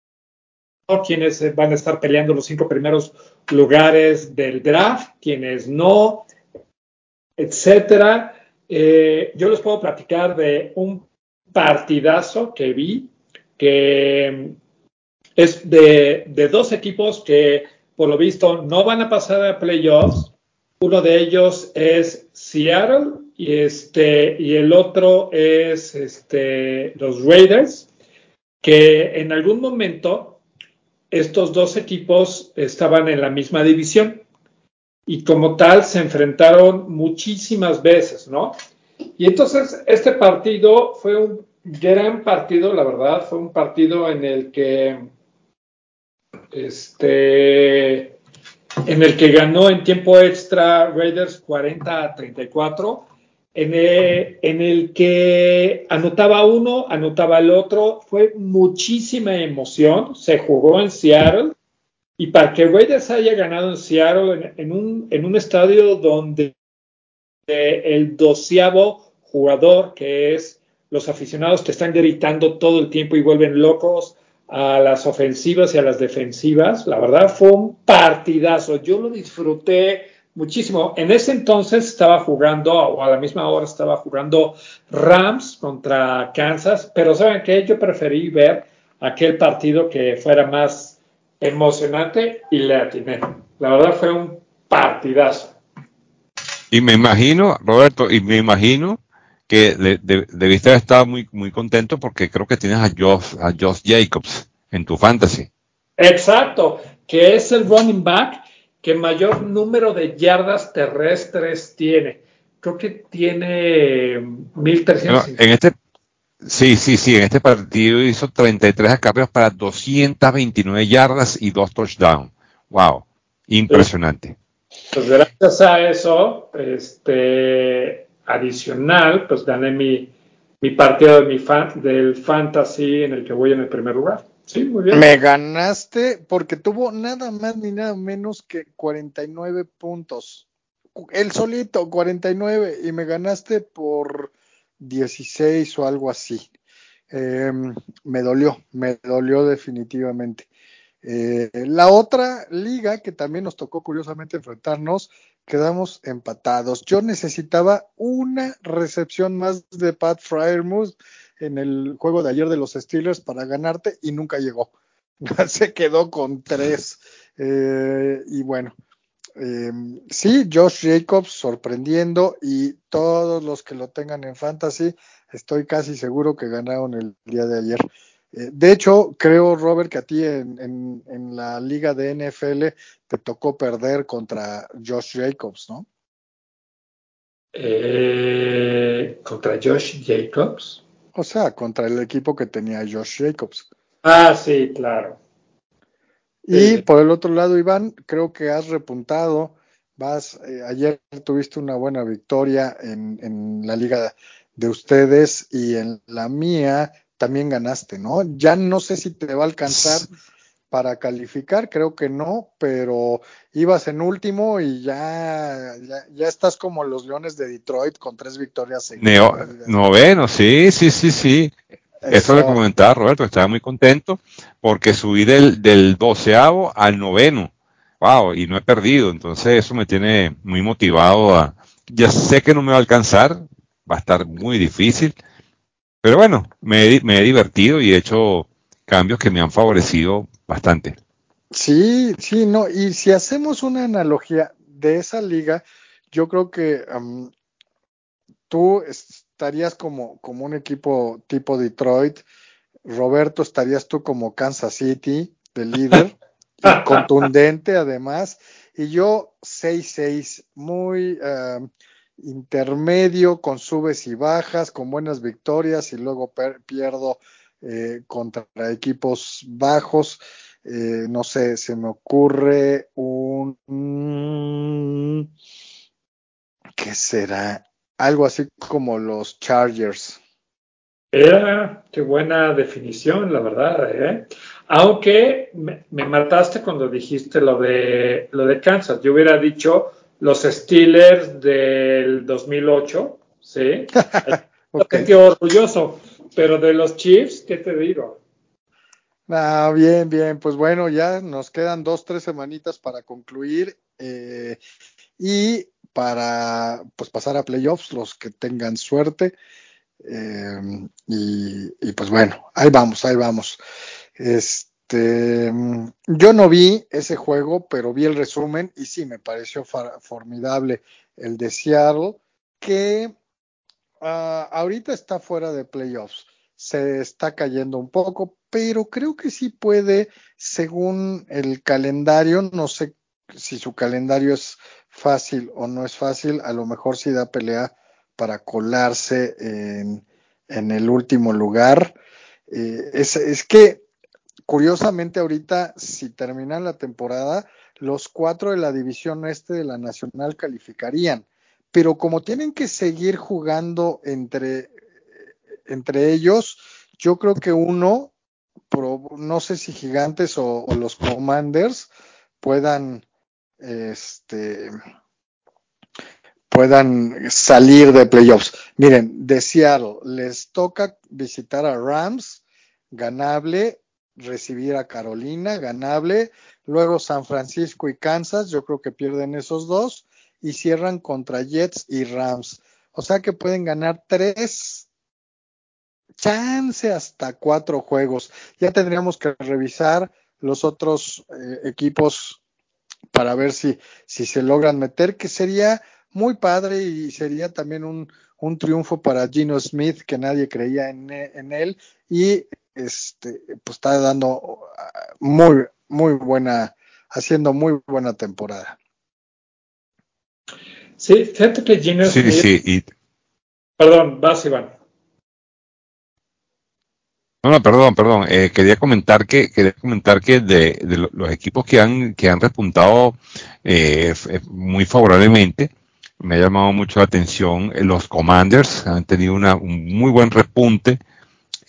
quienes van a estar peleando los cinco primeros lugares del draft, quienes no, etcétera. Eh, yo les puedo platicar de un partidazo que vi, que es de, de, dos equipos que por lo visto no van a pasar a playoffs. Uno de ellos es Seattle y, este, y el otro es este, los Raiders, que en algún momento estos dos equipos estaban en la misma división y como tal se enfrentaron muchísimas veces, ¿no? Y entonces este partido fue un gran partido, la verdad, fue un partido en el que este en el que ganó en tiempo extra Raiders 40 a 34 en el, que anotaba uno, anotaba el otro, fue muchísima emoción, se jugó en Seattle. Y para que Raiders haya ganado en Seattle en, un, en un estadio donde el doceavo jugador, que es los aficionados que están gritando todo el tiempo y vuelven locos a las ofensivas y a las defensivas, la verdad fue un partidazo, yo lo disfruté muchísimo. En ese entonces estaba jugando, o a la misma hora estaba jugando Rams contra Kansas, pero saben que yo preferí ver aquel partido que fuera más emocionante y le atiné. La verdad fue un partidazo. Y me imagino, Roberto, y me imagino que debiste haber estado muy, muy contento porque creo que tienes a Josh, a Josh Jacobs en tu fantasy. Exacto, que es el running back que mayor número de yardas terrestres tiene. Creo que tiene 1300. en este, sí, sí, sí, en este partido hizo 33 acarreos para 229 yardas y dos touchdowns. Wow, impresionante. Pues gracias a eso, este, adicional, pues gané mi, mi partido de mi fan, del fantasy en el que voy en el primer lugar. Me ganaste porque tuvo nada más ni nada menos que 49 puntos. Él solito, 49, y me ganaste por 16 o algo así. Em, me dolió, me dolió definitivamente. Eh, la otra liga que también nos tocó curiosamente enfrentarnos, quedamos empatados. Yo necesitaba una recepción más de Pat Fryermuth en el juego de ayer de los Steelers para ganarte y nunca llegó. Se quedó con tres. Eh, y bueno, eh, sí, Josh Jacobs sorprendiendo y todos los que lo tengan en fantasy, estoy casi seguro que ganaron el día de ayer. Eh, de hecho, creo, Robert, que a ti en, en, la liga de NFL te tocó perder contra Josh Jacobs, ¿no? Eh, ¿Contra Josh Jacobs? O sea, contra el equipo que tenía Josh Jacobs. Ah, sí, claro. Y por el otro lado, Iván, creo que has repuntado. Vas, eh, ayer tuviste una buena victoria en, en la liga de ustedes y en la mía también ganaste, ¿no? Ya no sé si te va a alcanzar para calificar, creo que no, pero ibas en último y ya, ya, estás como los Leones de Detroit con tres victorias seguidas. noveno, sí, sí, sí, sí. Eso, le comentaba Roberto, estaba muy contento porque subí del, del doceavo al noveno. Wow, y no he perdido, entonces eso me tiene muy motivado a, ya sé que no me va a alcanzar, va a estar muy difícil, pero bueno, me, me he divertido y he hecho cambios que me han favorecido bastante. Sí, sí, no, y si hacemos una analogía de esa liga, yo creo que tú estarías como, como un equipo tipo Detroit, Roberto estarías tú como Kansas City, de líder, contundente además, y yo 6-6, muy intermedio, con subes y bajas, con buenas victorias y luego pierdo eh, contra equipos bajos. Eh, no sé, se me ocurre un... ¿Qué será? Algo así como los Chargers. Era, qué buena definición, la verdad. ¿eh? Aunque me, me, mataste cuando dijiste lo de, lo de Kansas. Yo hubiera dicho los Steelers del 2008, ¿sí? okay. orgulloso, pero de los Chiefs, ¿qué te digo? Ah, bien, bien, pues bueno, ya nos quedan dos, tres semanitas para concluir eh, y para pues pasar a playoffs, los que tengan suerte. Eh, y, y, pues bueno, ahí vamos, ahí vamos. Este, yo no vi ese juego, pero vi el resumen y sí, me pareció formidable el de que uh, ahorita está fuera de playoffs, se está cayendo un poco, pero creo que sí puede, según el calendario, no sé si su calendario es fácil o no es fácil, a lo mejor sí da pelea para colarse en, en el último lugar. Eh, es, es que curiosamente ahorita, si terminan la temporada, los cuatro de la división este de la Nacional calificarían. Pero como tienen que seguir jugando entre, entre ellos, yo creo que uno, no sé si gigantes o, los commanders, puedan, este, puedan salir de playoffs. Miren, de Seattle les toca visitar a Rams, ganable, recibir a Carolina, ganable. Luego San Francisco y Kansas, yo creo que pierden esos dos. Y cierran contra Jets y Rams. O sea que pueden ganar tres, chance hasta cuatro juegos. Ya tendríamos que revisar los otros eh, equipos para ver si, si se logran meter, que sería muy padre y sería también un, un triunfo para Gino Smith, que nadie creía en, en él, y este, pues está dando ah, muy, muy buena, haciendo muy buena temporada. Sí, fíjate que Gino sí, Sí, y... Perdón, vas Iván. No, no, perdón, perdón. Eh, quería comentar que quería comentar que de, de, los equipos que han que han repuntado eh, muy favorablemente, me ha llamado mucho la atención. Eh, los Commanders han tenido una, un muy buen repunte.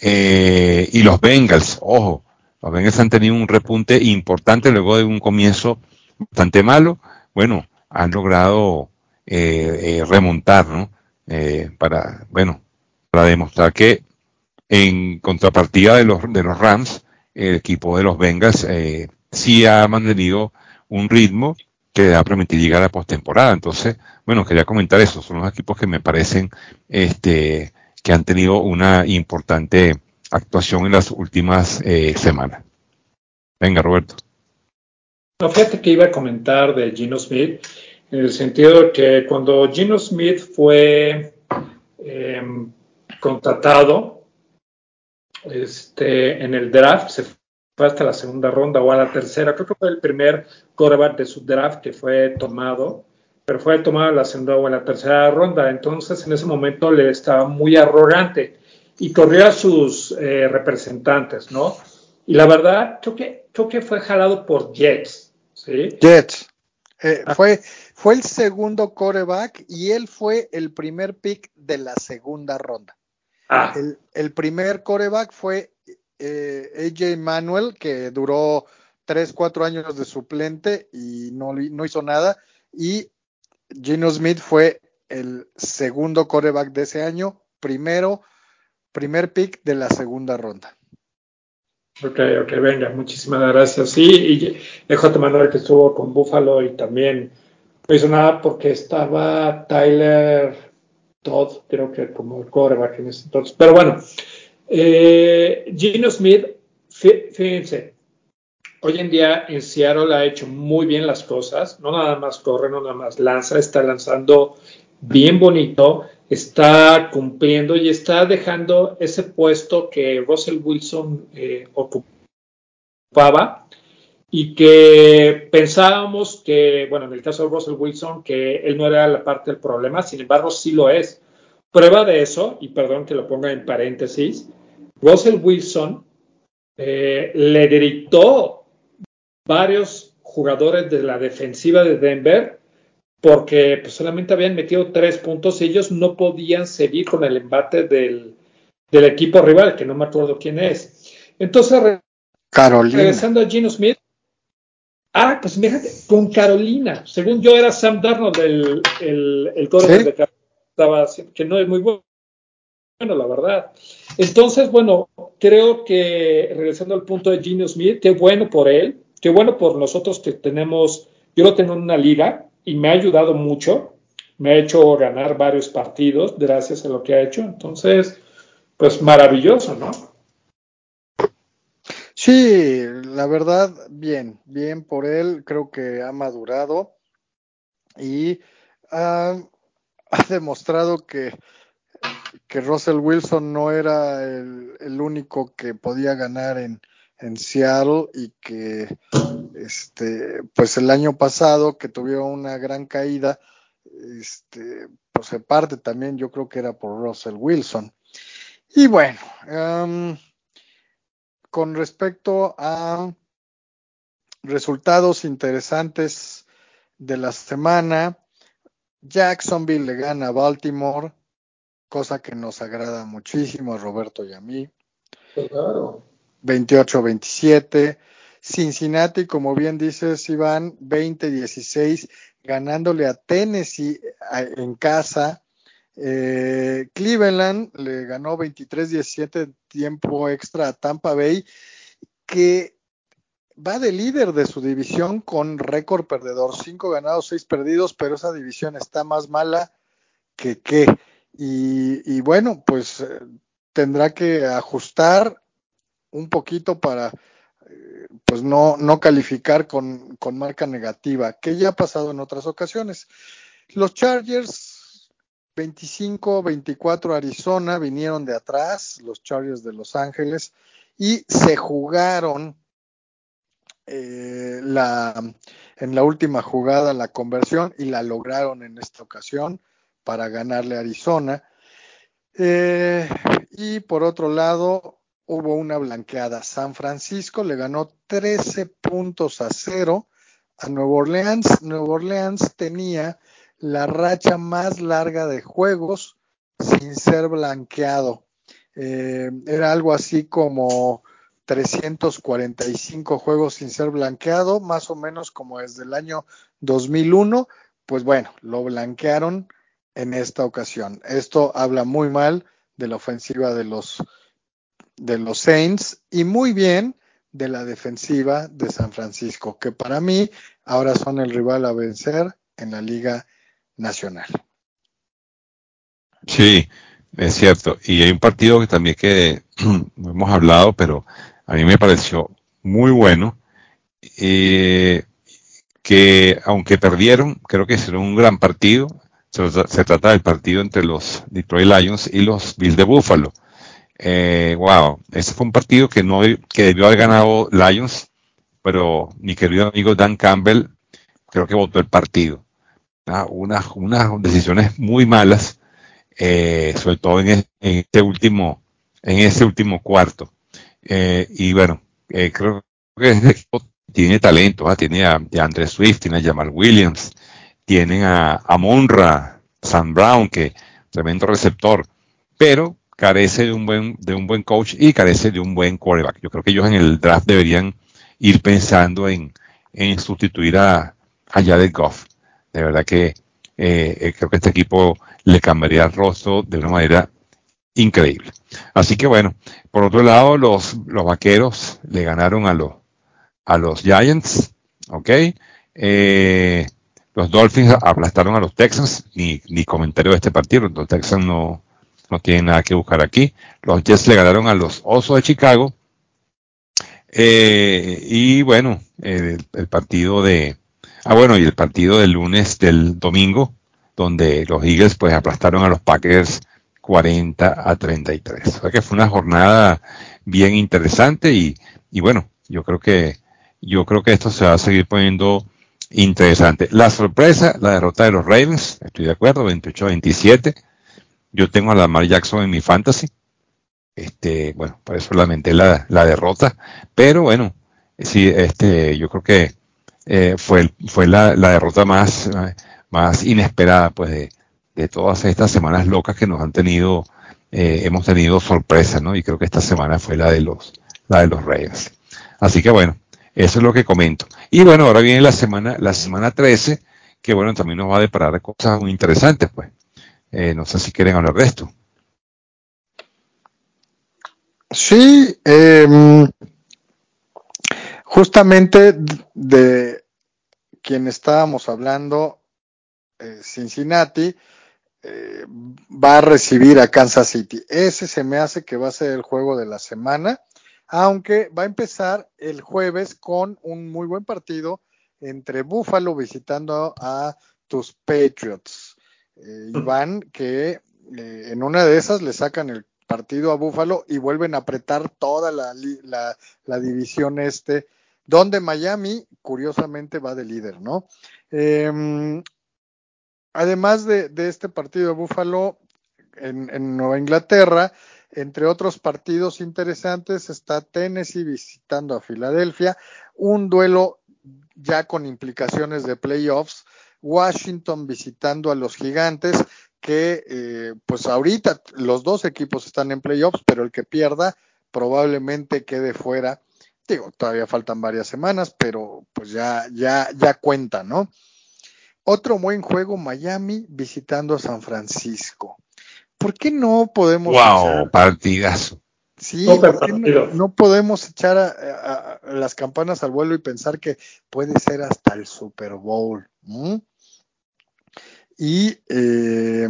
Eh, y los Bengals, ojo, los Bengals han tenido un repunte importante luego de un comienzo bastante malo. Bueno, han logrado eh, remontar, ¿no? para, bueno, para demostrar que en contrapartida de los, de los Rams, el equipo de los Bengals sí ha mantenido un ritmo que le va a permitir llegar a postemporada. Entonces, bueno, quería comentar eso. Son los equipos que me parecen este, que han tenido una importante actuación en las últimas eh, semanas. Venga, Roberto. No, fíjate que iba a comentar de Gino Smith, en el sentido de que cuando Gino Smith fue em, contratado este, en el draft, se fue hasta la segunda ronda o a la tercera. Creo que fue el primer quarterback de su draft que fue tomado, pero fue tomado en la segunda o en la tercera ronda. Entonces, en ese momento le estaba muy arrogante y corrió a sus eh, representantes, ¿no? Y la verdad, creo que, creo que fue jalado por Jets, ¿sí? Jets. Eh, ah. fue, fue el segundo quarterback y él fue el primer pick de la segunda ronda. Ah. El, el primer quarterback fue eh, AJ Manuel, que duró 3, 4 años de suplente y no, no hizo nada. Y Gino Smith fue el segundo coreback de ese año, primero, primer pick de la segunda ronda. Ok, ok, venga, muchísimas gracias. Sí, y J. Manuel que estuvo con Buffalo y también no hizo nada porque estaba Tyler Todd, creo que como el coreback en ese entonces. Pero bueno, eh, Gino Smith, fíjense, hoy en día en Seattle ha hecho muy bien las cosas, no nada más corre, no nada más lanza, está lanzando bien bonito, está cumpliendo y está dejando ese puesto que Russell Wilson eh, ocupaba y que pensábamos que, bueno, en el caso de Russell Wilson, que él no era la parte del problema, sin embargo sí lo es. Prueba de eso, y perdón que lo ponga en paréntesis, Russell Wilson eh, le gritó varios jugadores de la defensiva de Denver porque pues, solamente habían metido tres puntos y ellos no podían seguir con el embate del, equipo rival, que no me acuerdo quién es. Entonces, regresando a Gino Smith, ah, pues fíjate, con Carolina, según yo era Sam Darnold el, el, el de Carolina que no es muy bueno, la verdad. Entonces, bueno, creo que regresando al punto de Gino Smith, qué bueno por él, qué bueno por nosotros que tenemos, yo lo tengo en una liga y me ha ayudado mucho, me ha hecho ganar varios partidos gracias a lo que ha hecho. Entonces, pues maravilloso, ¿no? Sí, la verdad, bien, bien por él, creo que ha madurado y ha ha demostrado que, que Russell Wilson no era el, único que podía ganar en, en, Seattle y que este pues el año pasado que tuvieron una gran caída este pues en parte también yo creo que era por Russell Wilson. Y bueno con respecto a resultados interesantes de la semana Jacksonville le gana a Baltimore, cosa que nos agrada muchísimo a Roberto y a mí. Claro. 28-27. Cincinnati, como bien dices, Iván, 20-16, ganándole a Tennessee en casa. Eh, Cleveland le ganó 23-17 tiempo extra a Tampa Bay, que va de líder de su división con récord perdedor, cinco ganados, seis perdidos, pero esa división está más mala que qué. Y, bueno, pues eh, tendrá que ajustar un poquito para eh, pues no, no calificar con, con marca negativa, que ya ha pasado en otras ocasiones. Los Chargers 25-24 Arizona vinieron de atrás, los Chargers de Los Ángeles, y se jugaron eh, la, en la última jugada la conversión y la lograron en esta ocasión para ganarle a Arizona. Eh, y por otro lado, hubo una blanqueada. San Francisco le ganó 13 puntos a cero a Nueva Orleans. Nueva Orleans tenía la racha más larga de juegos sin ser blanqueado. Eh, era algo así como 345 juegos sin ser blanqueado, más o menos como desde el año 2001. Pues bueno, lo blanquearon en esta ocasión. Esto habla muy mal de la ofensiva de los, de los Saints y muy bien de la defensiva de San Francisco, que para mí ahora son el rival a vencer en la Liga Nacional. Sí, es cierto. Y hay un partido que también que hemos hablado, pero a mí me pareció muy bueno. Eh, que aunque perdieron, creo que hicieron un gran partido. Se, trata del partido entre los Detroit Lions y los Bills de Buffalo. Eh, wow, ese fue un partido que no que debió haber ganado Lions, pero mi querido amigo Dan Campbell creo que votó el partido. Unas, unas decisiones muy malas, eh, sobre todo en, este último, en este último cuarto. Eh, y bueno, eh, creo que este equipo tiene talento, tiene a, a Andrés Swift, tiene a Jamal Williams, tienen a, a Monra, Sam Brown, que tremendo receptor, pero carece de un buen, de un buen coach y carece de un buen quarterback. Yo creo que ellos en el draft deberían ir pensando en, en sustituir a, a Jared Goff. De verdad que eh, eh, creo que este equipo le cambiaría el rostro de una manera increíble. Así que bueno, por otro lado, los, los vaqueros le ganaron a los, a los Giants, ¿ok? Eh, los Dolphins aplastaron a los Texans, ni, ni comentario de este partido, los Texans no, no tienen nada que buscar aquí. Los Jets le ganaron a los Osos de Chicago. y bueno, el, partido de, Ah, bueno, y el partido del lunes, del domingo, donde los Eagles pues aplastaron a los Packers 40 a 33. O sea que fue una jornada bien interesante y, y bueno, yo creo que yo creo que esto se va a seguir poniendo interesante. La sorpresa, la derrota de los Ravens, estoy de acuerdo, 28 a 27. Yo tengo a Lamar Jackson en mi fantasy. Este, bueno, por eso lamenté la, la derrota, pero bueno, sí, este, yo creo que eh, fue, fue la, derrota más, más inesperada pues de, de, todas estas semanas locas que nos han tenido, eh, hemos tenido sorpresas, ¿no? Y creo que esta semana fue la de los, la de los Reyes. Así que bueno, eso es lo que comento. Y bueno, ahora viene la semana, la semana 13, que bueno, también nos va a deparar cosas muy interesantes, pues. Eh, no sé si quieren hablar de esto. Sí, Justamente de quien estábamos hablando, eh, Cincinnati, eh, va a recibir a Kansas City. Ese se me hace que va a ser el juego de la semana, aunque va a empezar el jueves con un muy buen partido entre Buffalo visitando a tus Patriots. Eh, Iván, que en una de esas le sacan el partido a Buffalo y vuelven a apretar toda la, la división este donde Miami, curiosamente, va de líder, ¿no? Em, además de, este partido de Búfalo en, Nueva Inglaterra, entre otros partidos interesantes, está Tennessee visitando a Filadelfia, un duelo ya con implicaciones de playoffs, Washington visitando a los gigantes, que eh, pues ahorita los dos equipos están en playoffs, pero el que pierda probablemente quede fuera Digo, todavía faltan varias semanas, pero pues ya, ya, ya cuenta, ¿no? Otro buen juego, Miami visitando a San Francisco. ¿Por qué no podemos... ¡Wow! partidazo. Sí, no, podemos echar a, las campanas al vuelo y pensar que puede ser hasta el Super Bowl? Y eh,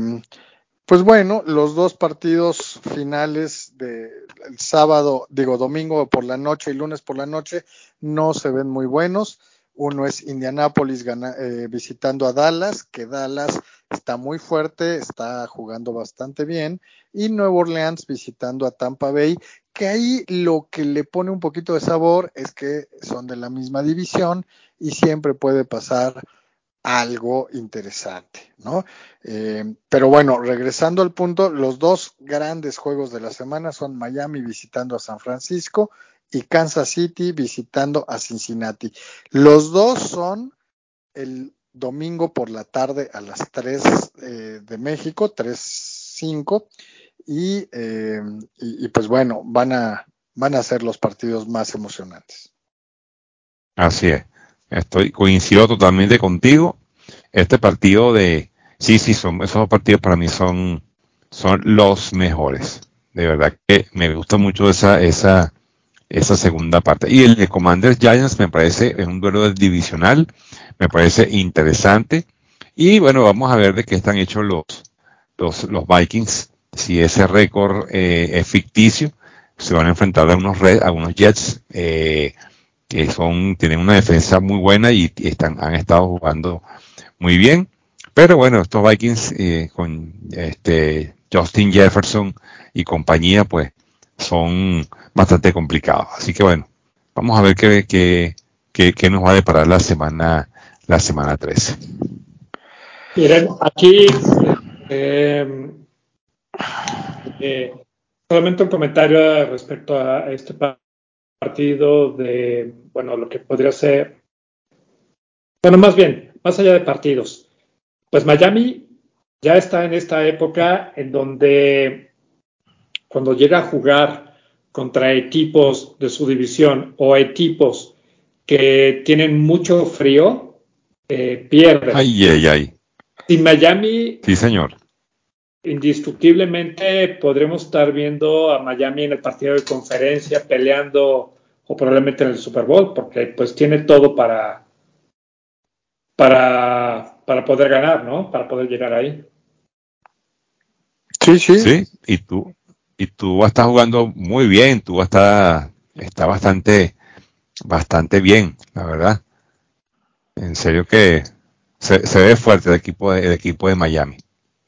pues bueno, los dos partidos finales del sábado, digo domingo por la noche y lunes por la noche, no se ven muy buenos. Uno es Indianapolis eh, visitando a Dallas, que Dallas está muy fuerte, está jugando bastante bien, y Nueva Orleans visitando a Tampa Bay, que ahí lo que le pone un poquito de sabor es que son de la misma división y siempre puede pasar algo interesante, ¿no? Eh, pero bueno, regresando al punto, los dos grandes juegos de la semana son Miami visitando a San Francisco y Kansas City visitando a Cincinnati. Los dos son el domingo por la tarde a las 3 eh, de México, 3.05. Y, eh, y, y, pues bueno, van a, van a ser los partidos más emocionantes. Así es. Estoy, coincido totalmente contigo. Este partido de, sí, sí, son, esos partidos para mí son, son los mejores. De verdad que me gusta mucho esa, esa, esa segunda parte. Y el de Commanders Giants me parece, es un duelo divisional, me parece interesante. Y bueno, vamos a ver de qué están hechos los, los, los Vikings, si ese récord eh, es ficticio, se van a enfrentar a unos, red, a unos Jets eh, que son, tienen una defensa muy buena y, están, han estado jugando muy bien. Pero bueno, estos Vikings eh, con este Justin Jefferson y compañía, pues son bastante complicados. Así que bueno, vamos a ver qué, qué, qué, qué nos va a deparar la semana, la semana 13. Miren, aquí eh, eh, solamente un comentario respecto a este partido de, bueno, lo que podría ser, bueno, más bien, más allá de partidos, pues Miami ya está en esta época en donde cuando llega a jugar contra equipos de su división o equipos que tienen mucho frío, eh, pierde. Ay, ay, ay. Si Miami. Sí, señor. Indiscutiblemente podremos estar viendo a Miami en el partido de conferencia peleando o probablemente en el Super Bowl, porque pues tiene todo para, para, para poder ganar, ¿no? Para poder llegar ahí. Sí, sí. Sí, y tú, y tú estás jugando muy bien, tú está, está bastante, bastante bien, la verdad. En serio que se, se ve fuerte el equipo de, el equipo de Miami,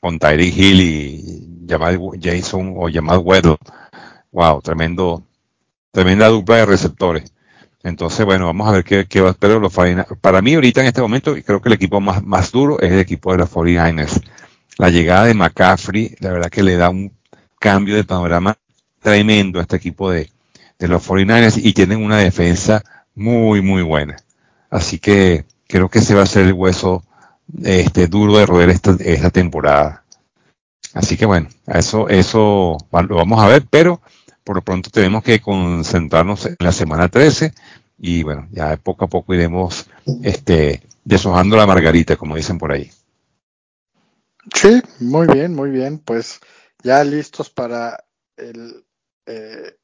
con Tyreek Hill y Jamal Jason o Jamal Weddle. Wow, tremendo, tremenda dupla de receptores. Entonces, bueno, vamos a ver qué, qué va a esperar los 49ers. Para mí, ahorita en este momento, creo que el equipo más, más duro es el equipo de los 49ers. La llegada de McCaffrey, la verdad que le da un cambio de panorama tremendo a este equipo de, de los 49ers y tienen una defensa muy, muy buena. Así que creo que ese va a ser el hueso este, duro de roer esta, esta temporada. Así que bueno, eso, eso lo vamos a ver, pero por lo pronto tenemos que concentrarnos en la semana 13 y bueno, ya poco a poco iremos este, deshojando la margarita, como dicen por ahí. Sí, muy bien, muy bien. Pues ya listos para el eh,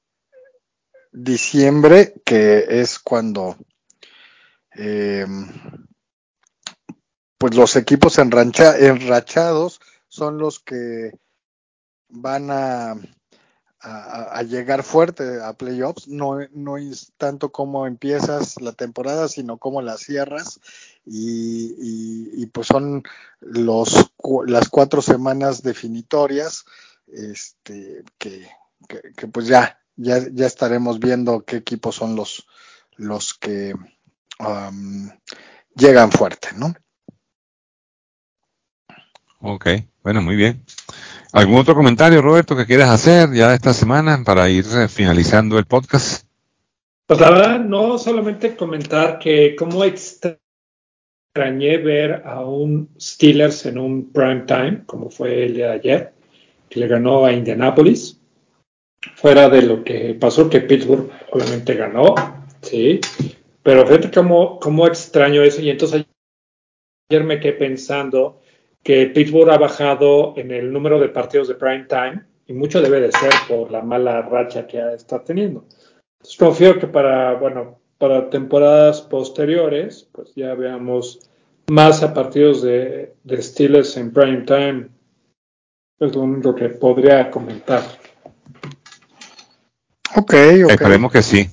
diciembre, que es cuando eh, pues los equipos enrancha, enrachados son los que van a, a, llegar fuerte a playoffs. No, no es tanto como empiezas la temporada, sino como la cierras. Y, y, y pues son los, las cuatro semanas definitorias este, que, que, que pues ya, ya, ya, estaremos viendo qué equipos son los, los que um, llegan fuerte, ¿no? Ok, bueno, muy bien. ¿Algún otro comentario, Roberto, que quieras hacer ya esta semana para ir finalizando el podcast? Pues la verdad, no solamente comentar que como extrañé ver a un Steelers en un prime time, como fue el de ayer, que le ganó a Indianapolis, fuera de lo que pasó, que Pittsburgh obviamente ganó, sí, pero fíjate cómo, cómo extraño eso, y entonces ayer me quedé pensando que Pittsburgh ha bajado en el número de partidos de prime time y mucho debe de ser por la mala racha que está teniendo. Entonces confío que para, bueno, para temporadas posteriores, pues ya veamos más a partidos de, de Steelers en prime time. Es lo único que podría comentar. Ok, ok. Esperemos que sí.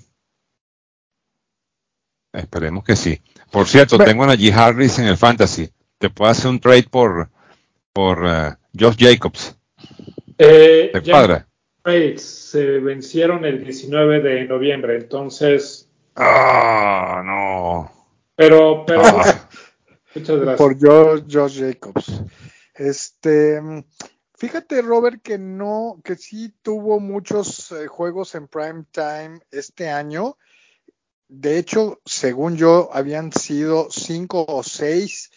Esperemos que sí. Por cierto, tengo a Najee Harris en el Fantasy te puedo hacer un trade por, por uh, Josh Jacobs. Eh, ¿Te cuadra? Trades se vencieron el 19 de noviembre, entonces. Ah, oh, no. Pero, pero. Oh. muchas gracias. Por Josh, Josh Jacobs. Este. Fíjate, Robert, que no, que sí tuvo muchos eh, juegos en prime time este año. De hecho, según yo, habían sido cinco o seis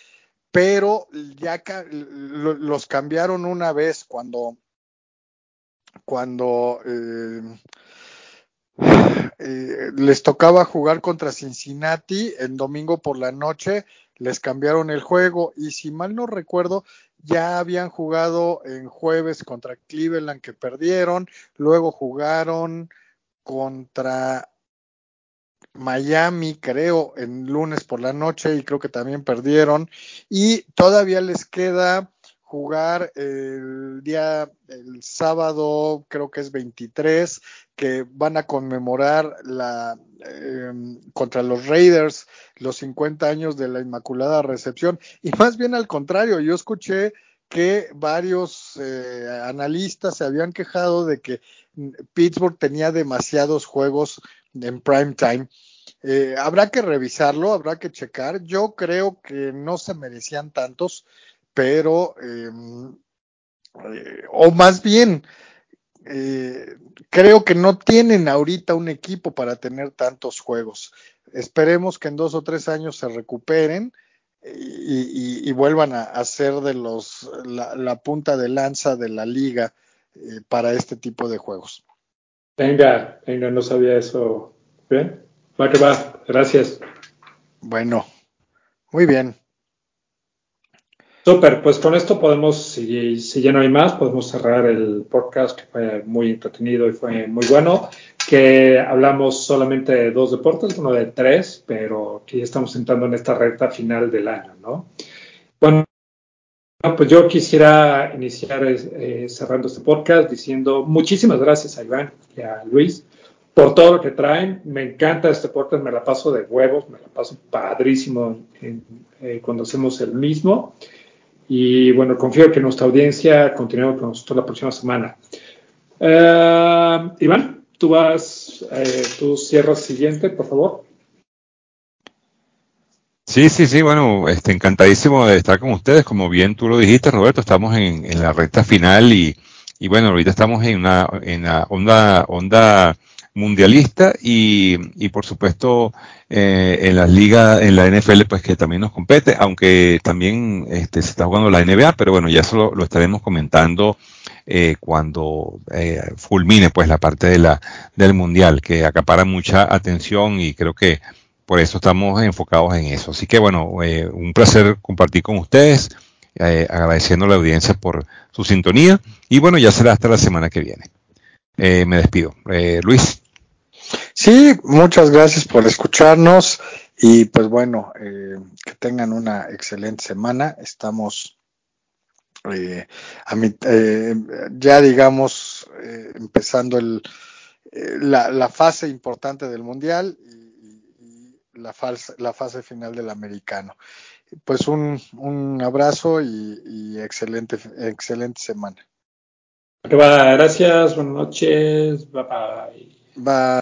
pero ya los cambiaron una vez cuando cuando eh, eh, les tocaba jugar contra Cincinnati el domingo por la noche, les cambiaron el juego y si mal no recuerdo, ya habían jugado en jueves contra Cleveland que perdieron, luego jugaron contra Miami, creo, en lunes por la noche y creo que también perdieron y todavía les queda jugar el día, el sábado, creo que es 23, que van a conmemorar la em, contra los Raiders los 50 años de la Inmaculada Recepción. Y más bien al contrario, yo escuché que varios eh, analistas se habían quejado de que Pittsburgh tenía demasiados juegos en prime time. Eh, habrá que revisarlo, habrá que checar. Yo creo que no se merecían tantos pero, em, eh, o más bien, eh, creo que no tienen ahorita un equipo para tener tantos juegos. Esperemos que en dos o tres años se recuperen y, vuelvan a, ser de los la, punta de lanza de la liga para este tipo de juegos. Venga, venga, no sabía eso. Bien, va que va, gracias. Bueno, muy bien. Súper, pues con esto podemos, si, ya no hay más, podemos cerrar el podcast que fue muy entretenido y fue muy bueno, que hablamos solamente de dos deportes, uno de tres, pero que ya estamos entrando en esta recta final del año, ¿no? Bueno, pues yo quisiera iniciar eh, cerrando este podcast diciendo muchísimas gracias a Iván y a Luis por todo lo que traen. Me encanta este podcast, me la paso de huevos, me la paso padrísimo eh, cuando hacemos el mismo. Y bueno, confío que nuestra audiencia continúe con nosotros la próxima semana. Uh, Iván, tú vas, eh, tú cierras siguiente, por favor. Sí, sí, sí, bueno, este, encantadísimo de estar con ustedes. Como bien tú lo dijiste, Roberto, estamos en, la recta final y, y, bueno, ahorita estamos en una, en una onda, onda mundialista y, y por supuesto eh, en las ligas, en la NFL pues que también nos compete, aunque también este, se está jugando la NBA, pero bueno, ya eso lo, estaremos comentando eh, cuando eh, fulmine pues la parte de la, del mundial, que acapara mucha atención y creo que por eso estamos enfocados en eso. Así que bueno, un placer compartir con ustedes, agradeciendo a la audiencia por su sintonía y bueno, ya será hasta la semana que viene. me despido. Luis. Sí, muchas gracias por escucharnos y pues bueno, eh, que tengan una excelente semana. Estamos eh, a eh, ya digamos empezando el, la, fase importante del mundial la, la fase final del americano. Pues un, un abrazo y, y excelente, excelente semana. Gracias, buenas noches, bye bye. Bye.